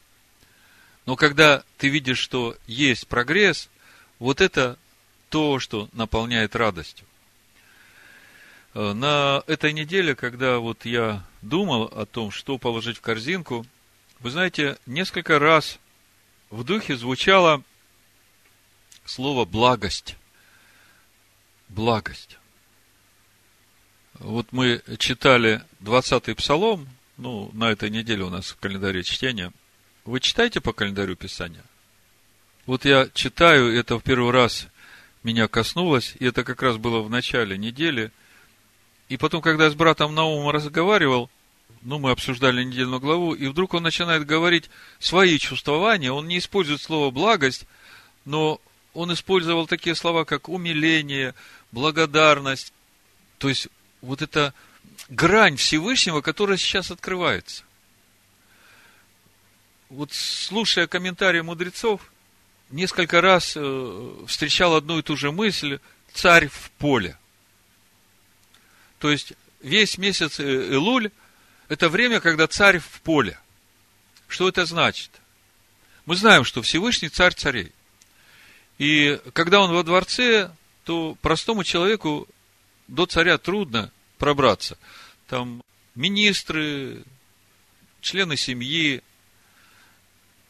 Но когда ты видишь, что есть прогресс, вот это то, что наполняет радостью. Э, на этой неделе, когда вот я думал о том, что положить в корзинку, вы знаете, несколько раз в духе звучало слово благость. Благость. Вот мы читали 20-й псалом, ну, на этой неделе у нас в календаре чтения. Вы читаете по календарю Писания? Вот я читаю, это в первый раз меня коснулось, и это как раз было в начале недели. И потом, когда я с братом Наумом разговаривал, ну, мы обсуждали недельную главу, и вдруг он начинает говорить свои чувствования, он не использует слово благость, но он использовал такие слова, как умиление, благодарность. То есть, вот эта грань Всевышнего, которая сейчас открывается. Вот слушая комментарии мудрецов, несколько раз э, встречал одну и ту же мысль «царь в поле». То есть, весь месяц э, Илуль – это время, когда царь в поле. Что это значит? Мы знаем, что Всевышний царь царей. И когда он во дворце, то простому человеку до царя трудно пробраться. Там министры, члены семьи,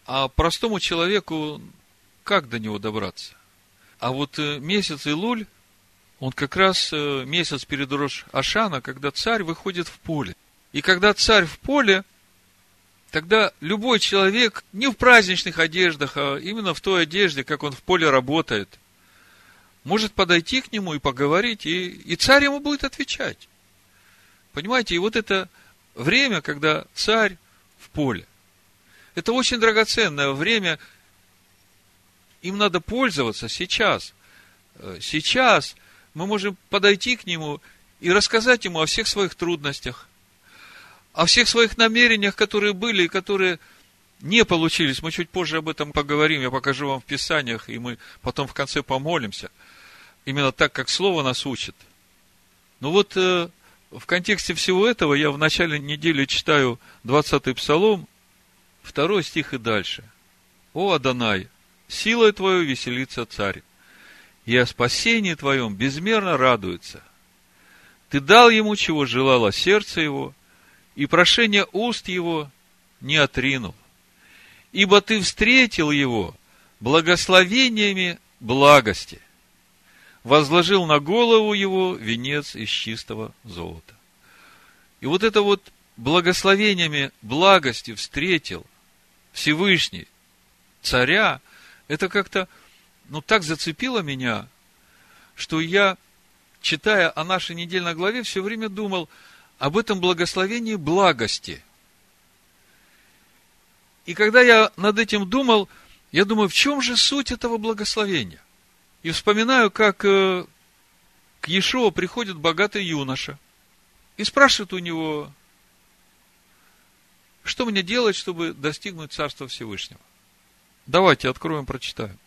а простому человеку как до него добраться? А вот э, месяц Илуль, он как раз э, месяц перед Рош Ашана, когда царь выходит в поле. И когда царь в поле, тогда любой человек не в праздничных одеждах, а именно в той одежде, как он в поле работает, может подойти к нему и поговорить, и, и царь ему будет отвечать. Понимаете, и вот это время, когда царь в поле, это очень драгоценное время, им надо пользоваться сейчас. Э, сейчас мы можем подойти к нему и рассказать ему о всех своих трудностях, о всех своих намерениях, которые были и которые не получились. Мы чуть позже об этом поговорим, я покажу вам в Писаниях, и мы потом в конце помолимся. Именно так, как Слово нас учит. Ну вот, э, в контексте всего этого я в начале недели читаю 20-й Псалом, второй стих и дальше. «О, Адонай, силой Твою веселится царь, и о спасении Твоем безмерно радуется. Ты дал ему, чего желало сердце его, и прошение уст его не отринул. Ибо Ты встретил его благословениями благости, возложил на голову его венец из чистого золота. И вот это вот благословениями благости встретил Всевышний царя – это как-то, ну, так зацепило меня, что я, читая о нашей недельной главе, все время думал об этом благословении благости. И когда я над этим думал, я думаю, в чем же суть этого благословения? И вспоминаю, как э, к Иешуа приходит богатый юноша и спрашивает у него, что мне делать, чтобы достигнуть Царства Всевышнего? Давайте откроем, прочитаем.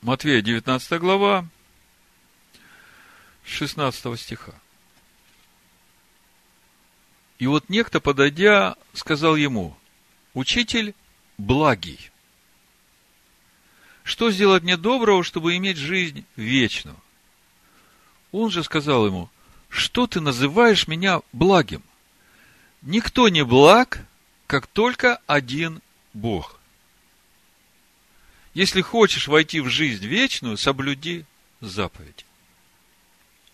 Матвея 19 глава, 16 стиха. И вот некто, подойдя, сказал ему, «Учитель благий, что сделать мне доброго, чтобы иметь жизнь вечную?» Он же сказал ему, «Что ты называешь меня благим? Никто не благ, как только один Бог. Если хочешь войти в жизнь вечную, соблюди заповедь.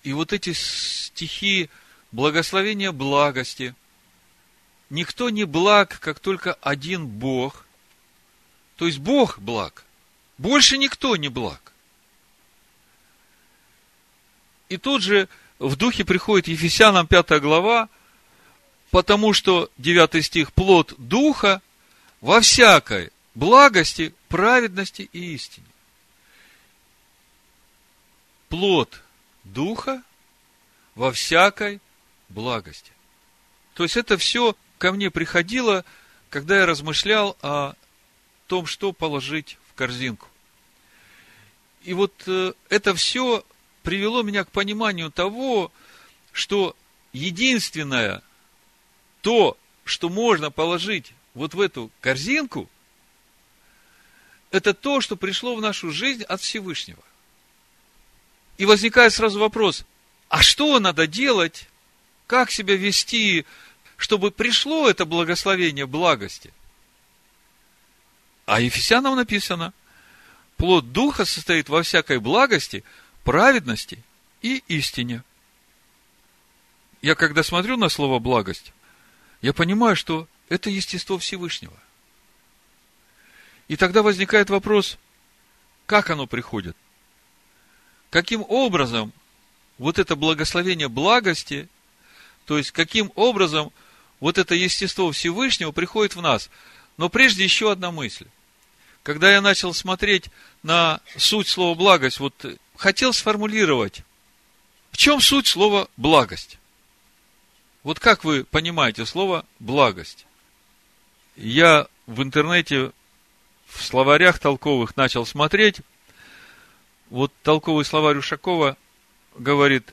И вот эти стихи благословения благости. Никто не благ, как только один Бог. То есть Бог благ. Больше никто не благ. И тут же в духе приходит Ефесянам 5 глава, потому что 9 стих плод духа во всякой благости, праведности и истине. Плод Духа во всякой благости. То есть это все ко мне приходило когда я размышлял о том, что положить в корзинку. И вот э, это все привело меня к пониманию того, что единственное то, что можно положить вот в эту корзинку, это то, что пришло в нашу жизнь от Всевышнего. И возникает сразу вопрос, а что надо делать, как себя вести, чтобы пришло это благословение благости? А Ефесянам написано, плод Духа состоит во всякой благости, праведности и истине. Я когда смотрю на слово благость, я понимаю, что это естество Всевышнего. И тогда возникает вопрос, как оно приходит? Каким образом вот это благословение благости, то есть каким образом вот это естество Всевышнего приходит в нас. Но прежде еще одна мысль. Когда я начал смотреть на суть слова благость, вот хотел сформулировать, в чем суть слова благость? Вот как вы понимаете слово благость? Я в интернете в словарях толковых начал смотреть. Вот толковый словарь Ушакова говорит,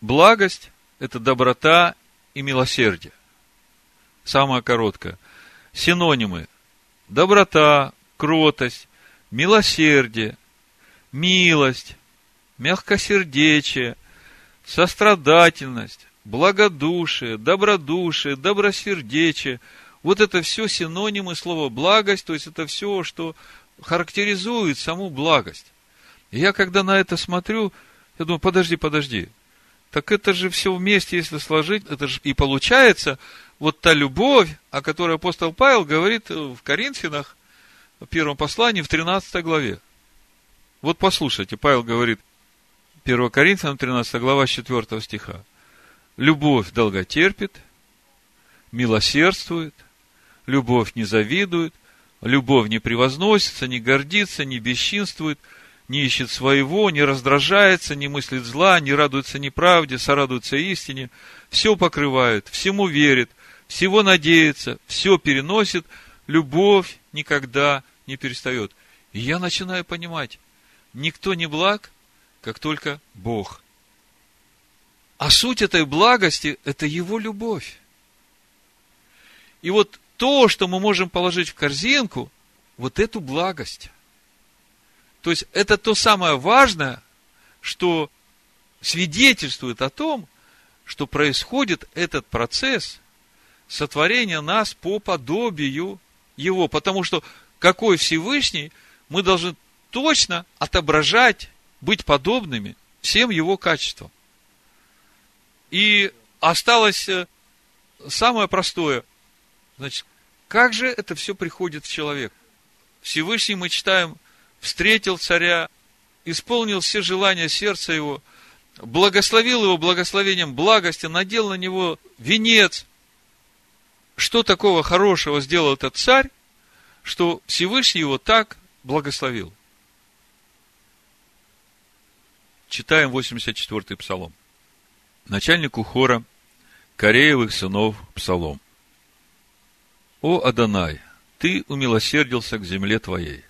благость – это доброта и милосердие. Самое короткое. Синонимы – доброта, кротость, милосердие, милость, мягкосердечие, сострадательность, благодушие, добродушие, добросердечие – вот это все синонимы слова благость, то есть это все, что характеризует саму благость. И я когда на это смотрю, я думаю, подожди, подожди. Так это же все вместе, если сложить, это же и получается вот та любовь, о которой апостол Павел говорит в Коринфянах, в первом послании, в 13 главе. Вот послушайте, Павел говорит, 1 Коринфянам 13 глава 4 стиха. Любовь долготерпит, милосердствует, любовь не завидует, любовь не превозносится, не гордится, не бесчинствует, не ищет своего, не раздражается, не мыслит зла, не радуется неправде, сорадуется истине, все покрывает, всему верит, всего надеется, все переносит, любовь никогда не перестает. И я начинаю понимать, никто не благ, как только Бог. А суть этой благости – это Его любовь. И вот то, что мы можем положить в корзинку, вот эту благость. То есть, это то самое важное, что свидетельствует о том, что происходит этот процесс сотворения нас по подобию Его. Потому что какой Всевышний, мы должны точно отображать, быть подобными всем Его качествам. И осталось э, самое простое – Значит, как же это все приходит в человек? Всевышний, мы читаем, встретил царя, исполнил все желания сердца его, благословил его благословением благости, надел на него венец. Что такого хорошего сделал этот царь, что Всевышний его так благословил? Читаем 84-й псалом. Начальнику хора Кореевых сынов псалом. О Адонай, ты умилосердился к земле твоей,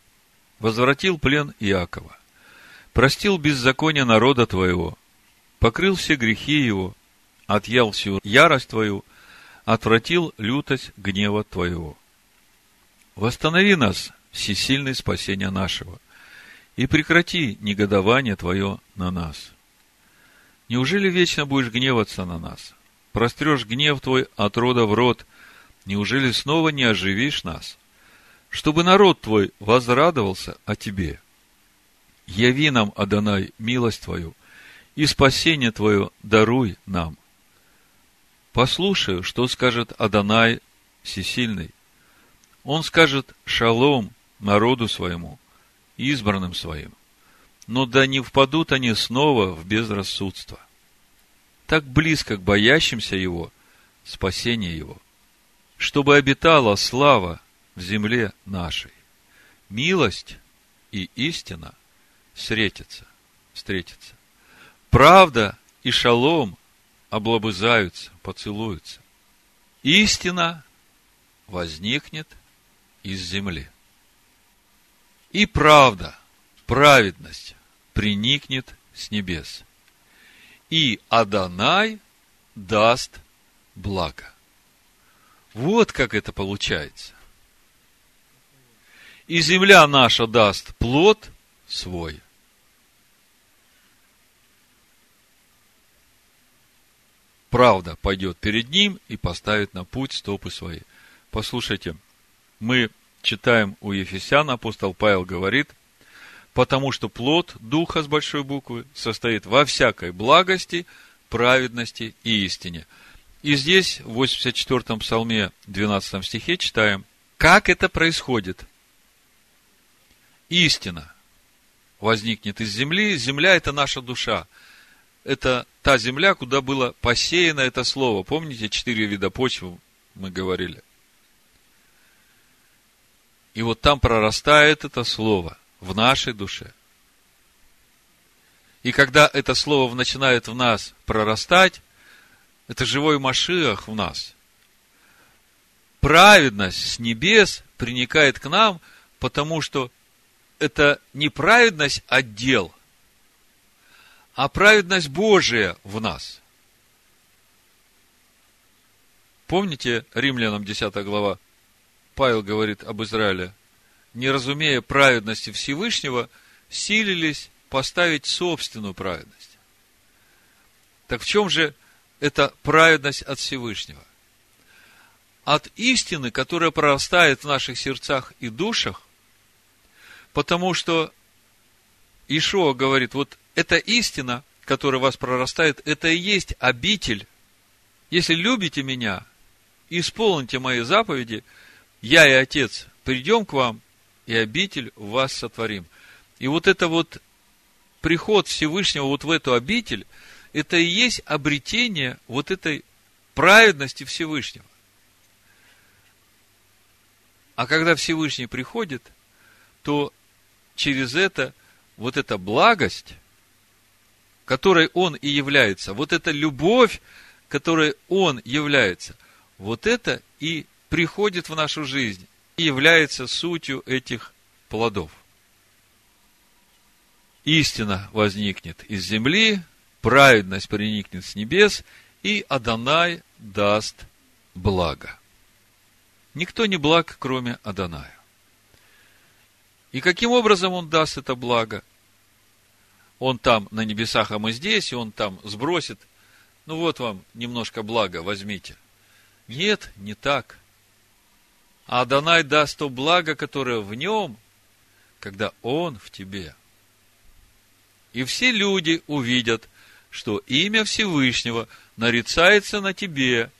возвратил плен Иакова, простил беззаконие народа твоего, покрыл все грехи его, отъял всю ярость твою, отвратил лютость гнева твоего. Восстанови нас, всесильный спасения нашего, и прекрати негодование твое на нас. Неужели вечно будешь гневаться на нас? Прострешь гнев твой от рода в род – неужели снова не оживишь нас, чтобы народ твой возрадовался о тебе? Яви нам, Адонай, милость твою, и спасение твое даруй нам. Послушаю, что скажет Адонай Всесильный. Он скажет шалом народу своему, избранным своим. Но да не впадут они снова в безрассудство. Так близко к боящимся его спасение его – чтобы обитала слава в земле нашей. Милость и истина встретятся, встретятся. Правда и шалом облобызаются, поцелуются. Истина возникнет из земли. И правда, праведность приникнет с небес. И Адонай даст благо. Вот как это получается. И земля наша даст плод свой. Правда пойдет перед ним и поставит на путь стопы свои. Послушайте, мы читаем у Ефесян, апостол Павел говорит, потому что плод Духа с большой буквы состоит во всякой благости, праведности и истине. И здесь, в 84-м псалме, 12 стихе читаем, как это происходит. Истина возникнет из земли, земля – это наша душа. Это та земля, куда было посеяно это слово. Помните, четыре вида почвы мы говорили? И вот там прорастает это слово в нашей душе. И когда это слово начинает в нас прорастать, это живой Машиах в нас. Праведность с небес приникает к нам, потому что это не праведность отдел, а праведность Божия в нас. Помните, Римлянам 10 глава, Павел говорит об Израиле, не разумея праведности Всевышнего, силились поставить собственную праведность. Так в чем же эта праведность от Всевышнего? От истины, которая прорастает в наших сердцах и душах, потому что Ишуа говорит, вот эта истина, которая вас прорастает, это и есть обитель. Если любите меня, исполните мои заповеди – я и Отец придем к вам, и обитель в вас сотворим. И вот это вот приход Всевышнего вот в эту обитель, это и есть обретение вот этой праведности Всевышнего. А когда Всевышний приходит, то через это вот эта благость, которой Он и является, вот эта любовь, которой Он является, вот это и приходит в нашу жизнь и является сутью этих плодов. Истина возникнет из земли, праведность проникнет с небес, и Адонай даст благо. Никто не благ, кроме Адоная. И каким образом он даст это благо? Он там на небесах, а мы здесь, и он там сбросит. Ну вот вам немножко блага, возьмите. Нет, не так а Адонай даст то благо, которое в нем, когда он в тебе. И все люди увидят, что имя Всевышнего нарицается на тебе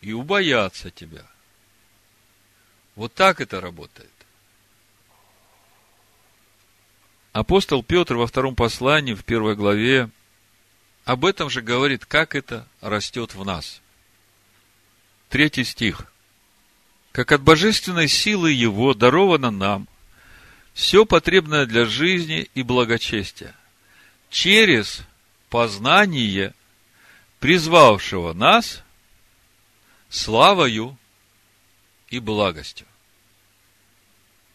и убоятся тебя. Вот так это работает. Апостол Петр во втором послании, в первой главе, об этом же говорит, как это растет в нас. Третий стих как от божественной силы Его даровано нам все потребное для жизни и благочестия, через познание призвавшего нас славою и благостью.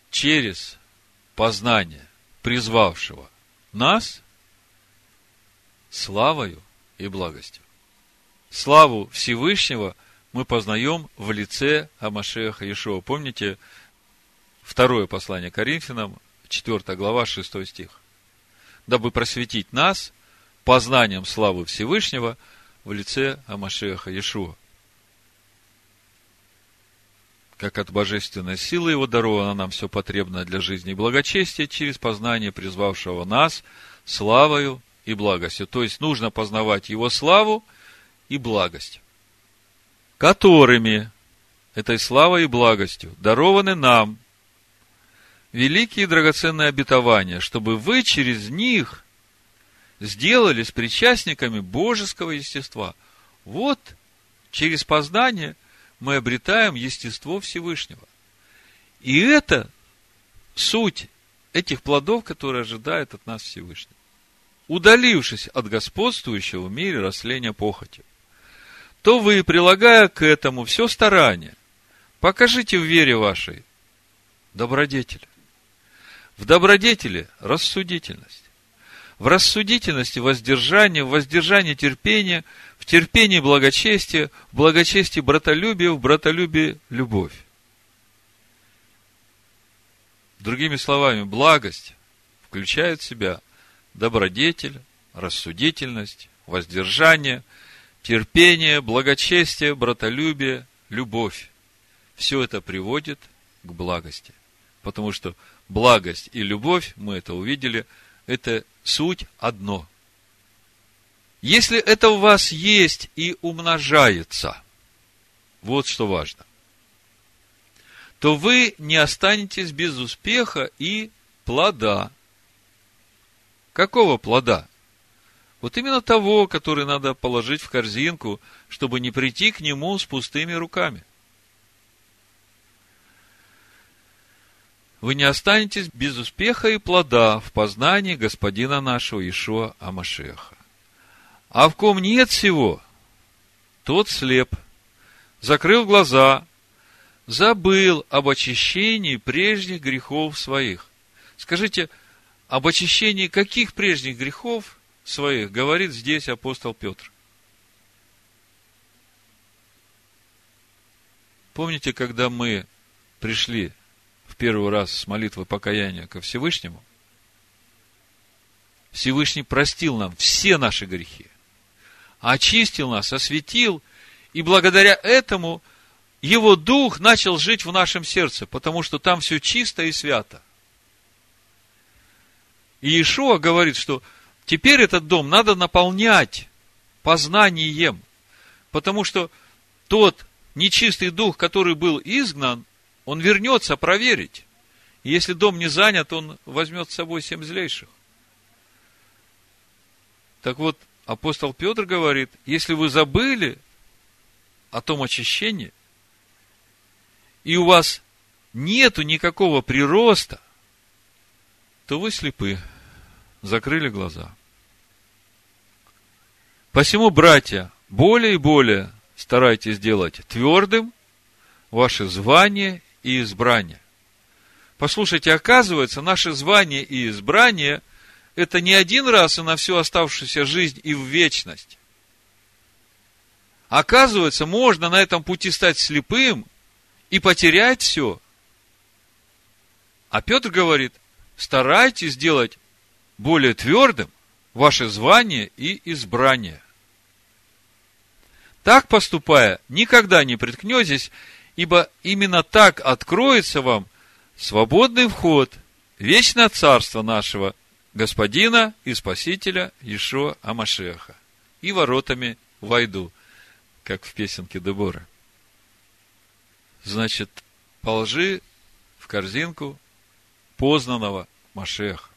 Через познание призвавшего нас славою и благостью. Славу Всевышнего – мы познаем в лице Амашеха Иешуа. Помните второе послание Коринфянам, 4 глава, 6 стих. Дабы просветить нас познанием славы Всевышнего в лице Амашеха Иешуа. Как от божественной силы его даровано нам все потребное для жизни и благочестия через познание призвавшего нас славою и благостью. То есть нужно познавать его славу и благость которыми этой славой и благостью дарованы нам великие и драгоценные обетования, чтобы вы через них сделались причастниками божеского естества. Вот через познание мы обретаем естество Всевышнего. И это суть этих плодов, которые ожидает от нас Всевышний. Удалившись от господствующего в мире растления похоти – то вы, прилагая к этому все старание, покажите в вере вашей добродетель. В добродетели рассудительность. В рассудительности воздержание, в воздержании терпение, в терпении благочестие, в благочестии братолюбие, в братолюбии любовь. Другими словами, благость включает в себя добродетель, рассудительность, воздержание, терпение, благочестие, братолюбие, любовь. Все это приводит к благости. Потому что благость и любовь, мы это увидели, это суть одно. Если это у вас есть и умножается, вот что важно, то вы не останетесь без успеха и плода. Какого плода? Вот именно того, который надо положить в корзинку, чтобы не прийти к нему с пустыми руками. Вы не останетесь без успеха и плода в познании Господина нашего Ишуа Амашеха. А в ком нет всего, тот слеп, закрыл глаза, забыл об очищении прежних грехов своих. Скажите, об очищении каких прежних грехов своих говорит здесь апостол Петр? Помните, когда мы пришли первый раз с молитвы покаяния ко Всевышнему? Всевышний простил нам все наши грехи, очистил нас, осветил, и благодаря этому его дух начал жить в нашем сердце, потому что там все чисто и свято. И Иешуа говорит, что теперь этот дом надо наполнять познанием, потому что тот нечистый дух, который был изгнан, он вернется проверить. Если дом не занят, он возьмет с собой семь злейших. Так вот, апостол Петр говорит, если вы забыли о том очищении, и у вас нету никакого прироста, то вы слепы, закрыли глаза. Посему, братья, более и более старайтесь делать твердым ваше звание и избрание. Послушайте, оказывается, наше звание и избрание – это не один раз и на всю оставшуюся жизнь и в вечность. Оказывается, можно на этом пути стать слепым и потерять все. А Петр говорит – старайтесь сделать более твердым ваше звание и избрание. Так поступая, никогда не приткнетесь, ибо именно так откроется вам свободный вход в вечное царство нашего Господина и Спасителя Ишуа Амашеха. И воротами войду, как в песенке Дебора. Значит, положи в корзинку познанного Машех,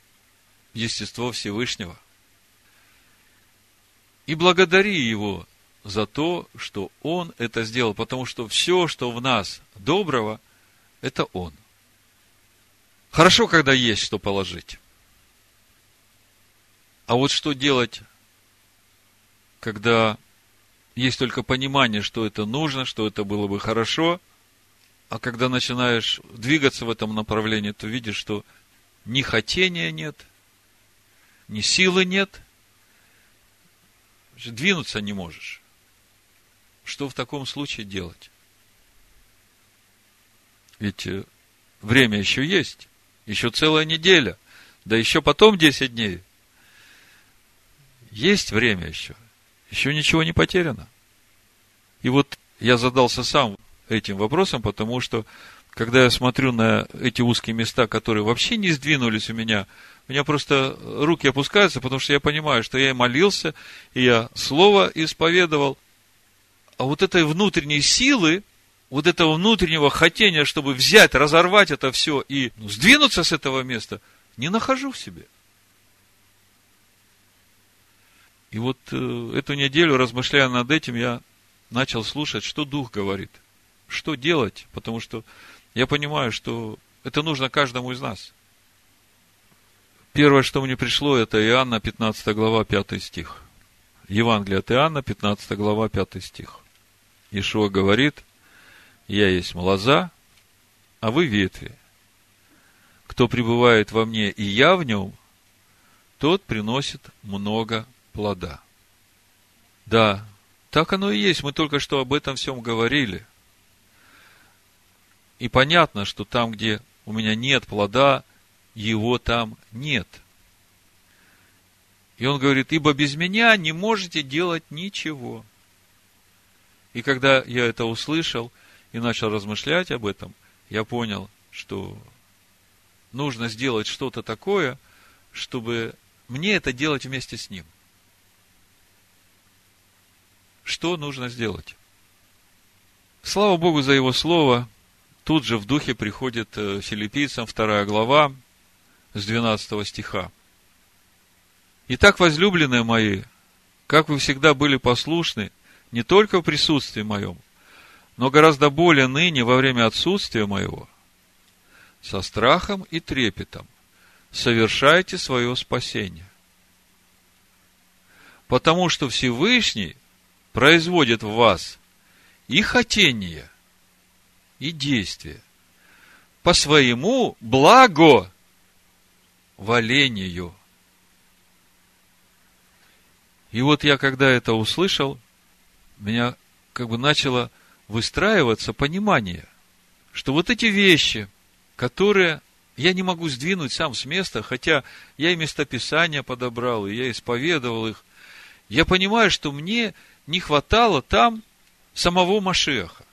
естество Всевышнего. И благодари Его за то, что Он это сделал, потому что все, что в нас доброго, это Он. Хорошо, когда есть что положить. А вот что делать, когда есть только понимание, что это нужно, что это было бы хорошо, а когда начинаешь двигаться в этом направлении, то видишь, что ни хотения нет, ни силы нет, двинуться не можешь. Что в таком случае делать? Ведь э, время еще есть, еще целая неделя, да еще потом 10 дней. Есть время еще, еще ничего не потеряно. И вот я задался сам этим вопросом, потому что, когда я смотрю на эти узкие места, которые вообще не сдвинулись у меня, у меня просто руки опускаются, потому что я понимаю, что я и молился, и я слово исповедовал. А вот этой внутренней силы, вот этого внутреннего хотения, чтобы взять, разорвать это все и ну, сдвинуться с этого места, не нахожу в себе. И вот э, эту неделю, размышляя над этим, я начал слушать, что Дух говорит – что делать, потому что я понимаю, что это нужно каждому из нас. Первое, что мне пришло, это Иоанна 15 глава 5 стих. Евангелие от Иоанна, 15 глава 5 стих. Ишуа говорит, Я есть лоза, а вы ветви. Кто пребывает во мне, и я в нем, тот приносит много плода. Да, так оно и есть. Мы только что об этом всем говорили. И понятно, что там, где у меня нет плода, его там нет. И он говорит, ибо без меня не можете делать ничего. И когда я это услышал и начал размышлять об этом, я понял, что нужно сделать что-то такое, чтобы мне это делать вместе с ним. Что нужно сделать? Слава Богу за его слово. Тут же в духе приходит э, филиппийцам вторая глава с 12 стиха. Итак, возлюбленные мои, как вы всегда были послушны, не только в присутствии моем, но гораздо более ныне во время отсутствия моего, со страхом и трепетом совершайте свое спасение. Потому что Всевышний производит в вас и хотение, и действие по своему благо валению. И вот я, когда это услышал, меня как бы начало выстраиваться понимание, что вот эти вещи, которые я не могу сдвинуть сам с места, хотя я и местописания подобрал, и я исповедовал их, я понимаю, что мне не хватало там самого Машеха.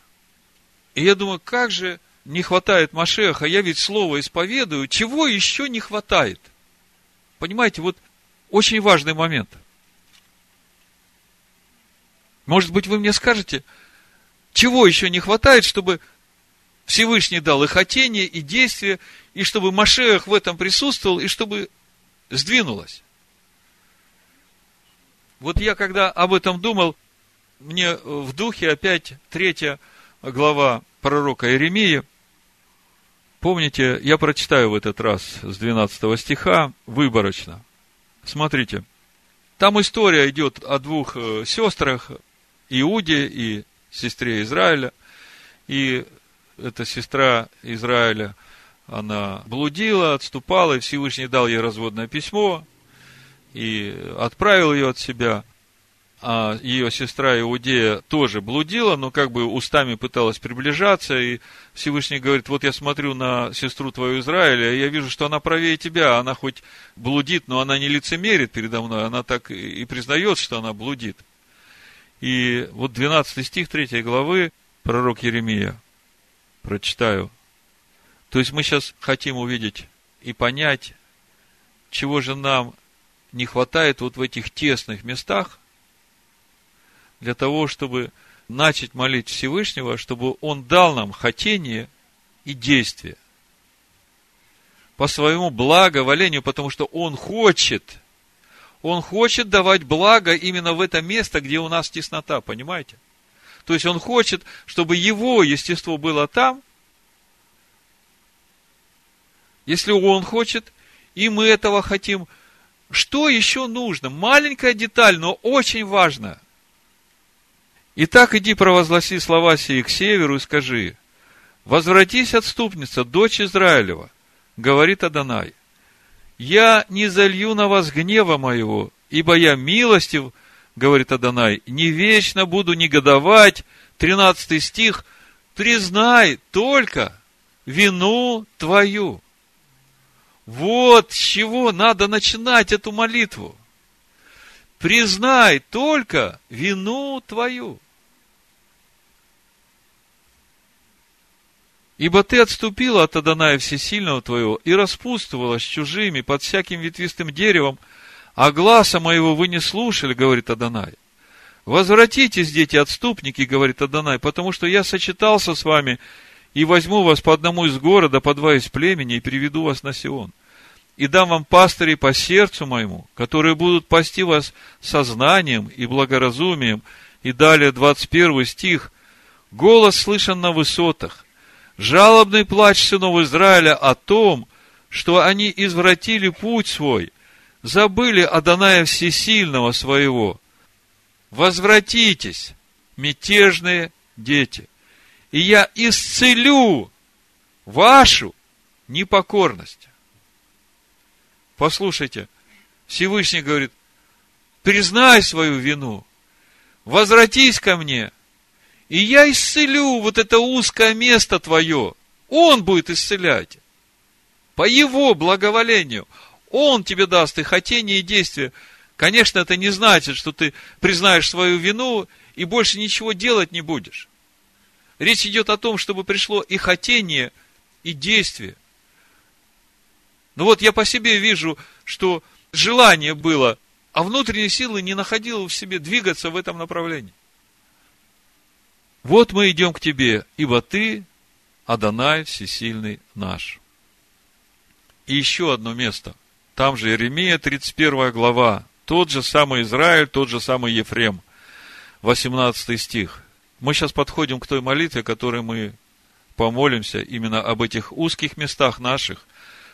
И я думаю, как же не хватает Машеха, я ведь слово исповедую, чего еще не хватает? Понимаете, вот очень важный момент. Может быть, вы мне скажете, чего еще не хватает, чтобы Всевышний дал и хотение, и действие, и чтобы Машех в этом присутствовал, и чтобы сдвинулось. Вот я когда об этом думал, мне в духе опять третья глава пророка Иеремии. Помните, я прочитаю в этот раз с 12 стиха выборочно. Смотрите, там история идет о двух э, сестрах, Иуде и сестре Израиля. И эта сестра Израиля, она блудила, отступала, и Всевышний дал ей разводное письмо, и отправил ее от себя – а ее сестра Иудея тоже блудила, но как бы устами пыталась приближаться, и Всевышний говорит, вот я смотрю на сестру твою Израиля, и я вижу, что она правее тебя, она хоть блудит, но она не лицемерит передо мной, она так и признает, что она блудит. И вот 12 стих 3 главы, пророк Еремия, прочитаю. То есть мы сейчас хотим увидеть и понять, чего же нам не хватает вот в этих тесных местах, для того, чтобы начать молить Всевышнего, чтобы Он дал нам хотение и действие. По своему благоволению, потому что Он хочет, Он хочет давать благо именно в это место, где у нас теснота, понимаете? То есть Он хочет, чтобы Его естество было там, если Он хочет, и мы этого хотим, что еще нужно? Маленькая деталь, но очень важная. Итак, иди провозгласи слова сии к северу и скажи, возвратись, отступница, дочь Израилева, говорит Адонай, я не залью на вас гнева моего, ибо я милостив, говорит Адонай, не вечно буду негодовать, 13 стих, признай только вину твою. Вот с чего надо начинать эту молитву. Признай только вину твою. Ибо ты отступила от Адоная Всесильного твоего и распутствовала чужими под всяким ветвистым деревом, а гласа моего вы не слушали, говорит Адонай. Возвратитесь, дети отступники, говорит Адонай, потому что я сочетался с вами и возьму вас по одному из города, по два из племени и приведу вас на Сион. И дам вам пастырей по сердцу моему, которые будут пасти вас сознанием и благоразумием. И далее 21 стих. Голос слышен на высотах, жалобный плач сынов Израиля о том, что они извратили путь свой, забыли Адоная Всесильного своего. Возвратитесь, мятежные дети, и я исцелю вашу непокорность. Послушайте, Всевышний говорит, признай свою вину, возвратись ко мне, и я исцелю вот это узкое место твое. Он будет исцелять. По его благоволению. Он тебе даст и хотение, и действие. Конечно, это не значит, что ты признаешь свою вину и больше ничего делать не будешь. Речь идет о том, чтобы пришло и хотение, и действие. Ну вот я по себе вижу, что желание было, а внутренней силы не находило в себе двигаться в этом направлении. Вот мы идем к тебе, ибо ты, Адонай, всесильный наш. И еще одно место. Там же Иеремия, 31 глава. Тот же самый Израиль, тот же самый Ефрем. 18 стих. Мы сейчас подходим к той молитве, которой мы помолимся именно об этих узких местах наших,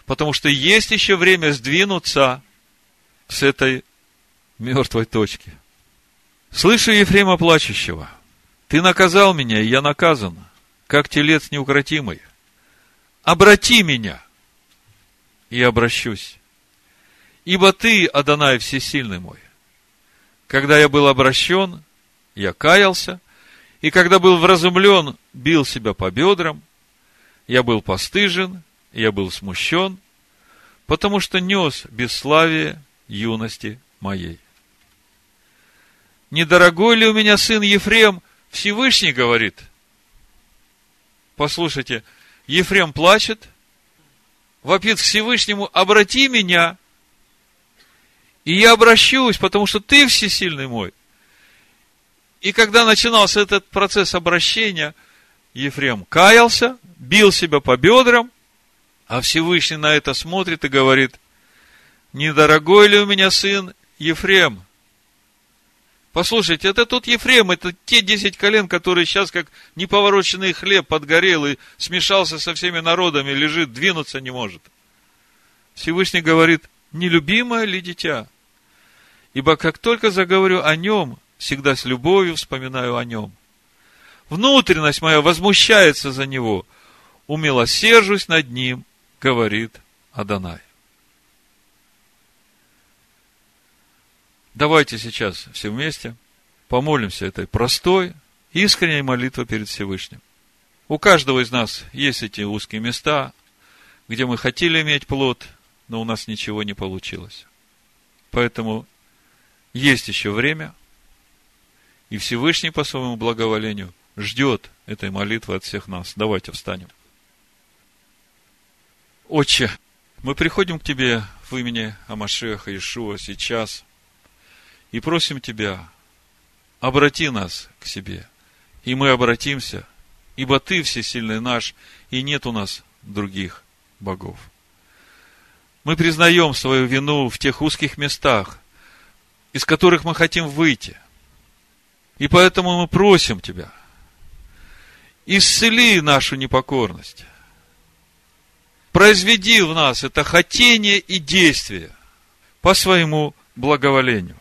потому что есть еще время сдвинуться с этой мертвой точки. Слышу Ефрема плачущего. Ты наказал меня, и я наказан, как телец неукротимый. Обрати меня, и обращусь. Ибо ты, Адонай, всесильный мой. Когда я был обращен, я каялся, и когда был вразумлен, бил себя по бедрам, я был постыжен, я был смущен, потому что нес бесславие юности моей. Недорогой ли у меня сын Ефрем? Всевышний говорит. Послушайте, Ефрем плачет, вопит к Всевышнему, обрати меня, и я обращусь, потому что ты всесильный мой. И когда начинался этот процесс обращения, Ефрем каялся, бил себя по бедрам, а Всевышний на это смотрит и говорит, недорогой ли у меня сын Ефрем? Послушайте, это тот Ефрем, это те десять колен, которые сейчас как неповороченный хлеб подгорел и смешался со всеми народами, лежит, двинуться не может. Всевышний говорит, нелюбимое ли дитя? Ибо как только заговорю о нем, всегда с любовью вспоминаю о нем. Внутренность моя возмущается за него. Умилосержусь над ним, говорит Адонай. Давайте сейчас все вместе помолимся этой простой, искренней молитвой перед Всевышним. У каждого из нас есть эти узкие места, где мы хотели иметь плод, но у нас ничего не получилось. Поэтому есть еще время – и Всевышний по своему благоволению ждет этой молитвы от всех нас. Давайте встанем. Отче, мы приходим к Тебе в имени Амашеха Ишуа сейчас и просим Тебя, обрати нас к себе, и мы обратимся, ибо Ты всесильный наш, и нет у нас других богов. Мы признаем свою вину в тех узких местах, из которых мы хотим выйти. И поэтому мы просим Тебя, исцели нашу непокорность. Произведи в нас это хотение и действие по своему благоволению.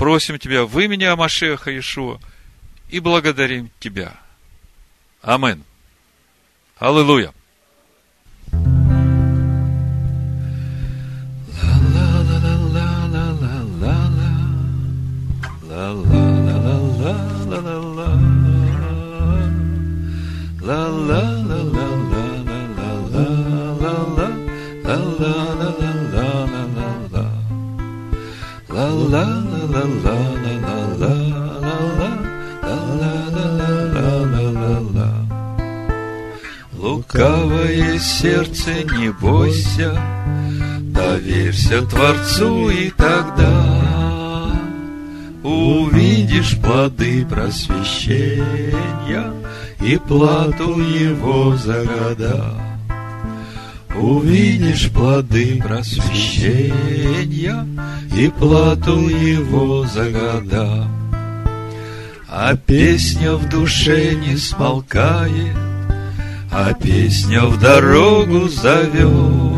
Просим Тебя в имени Амашеха Иешуа и благодарим Тебя. Амин. Аллилуйя. Лукавое сердце, не бойся, доверься Творцу, и тогда увидишь плоды просвещения и плату его за года. Увидишь плоды просвещения и плату его за года. А песня в душе не смолкает, а песня в дорогу зовет.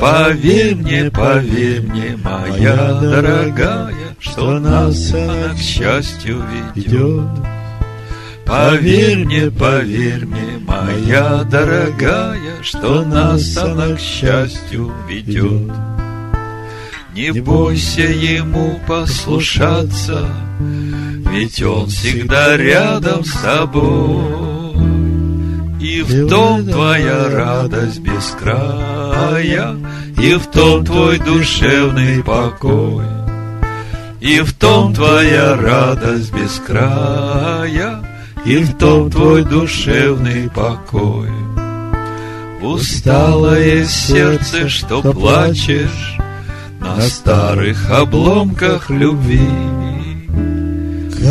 Поверь мне, поверь мне, моя дорогая, что нас она к счастью ведет. Поверь мне, поверь мне, моя дорогая, Что нас она к счастью ведет. Не бойся ему послушаться, Ведь он всегда рядом с тобой. И в том твоя радость без края, И в том твой душевный покой. И в том твоя радость без края, И в том твой душевный покой. Усталое сердце, что плачешь, на старых обломках любви.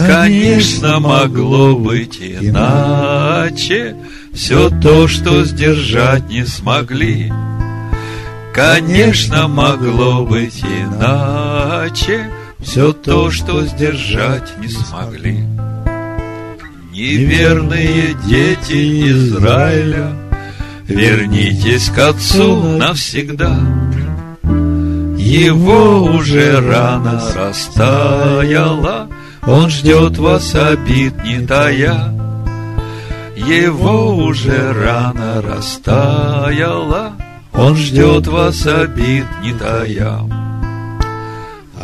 Конечно, могло быть иначе Все то, что сдержать не смогли. Конечно, могло быть иначе Все то, что сдержать не смогли. Неверные дети Израиля, Вернитесь к Отцу навсегда. Его уже рано растаяла, Он ждет вас обид не тая. Его уже рано растаяла, Он ждет вас обид не тая.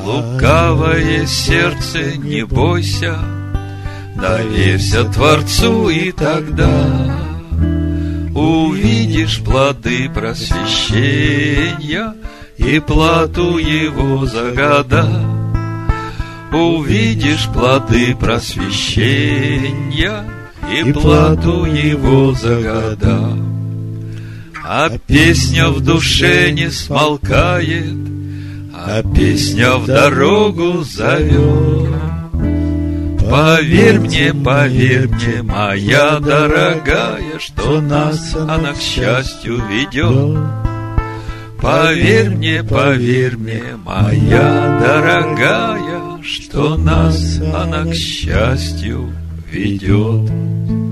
Лукавое сердце, не бойся, Доверься Творцу, и тогда Увидишь плоды просвещения — и плату его за года. Увидишь плоды просвещения и плату его за года. А песня в душе не смолкает, а песня в дорогу зовет. Поверь мне, поверь мне, моя дорогая, что нас она к счастью ведет. Поверь мне, поверь мне, моя дорогая, Что нас она к счастью ведет.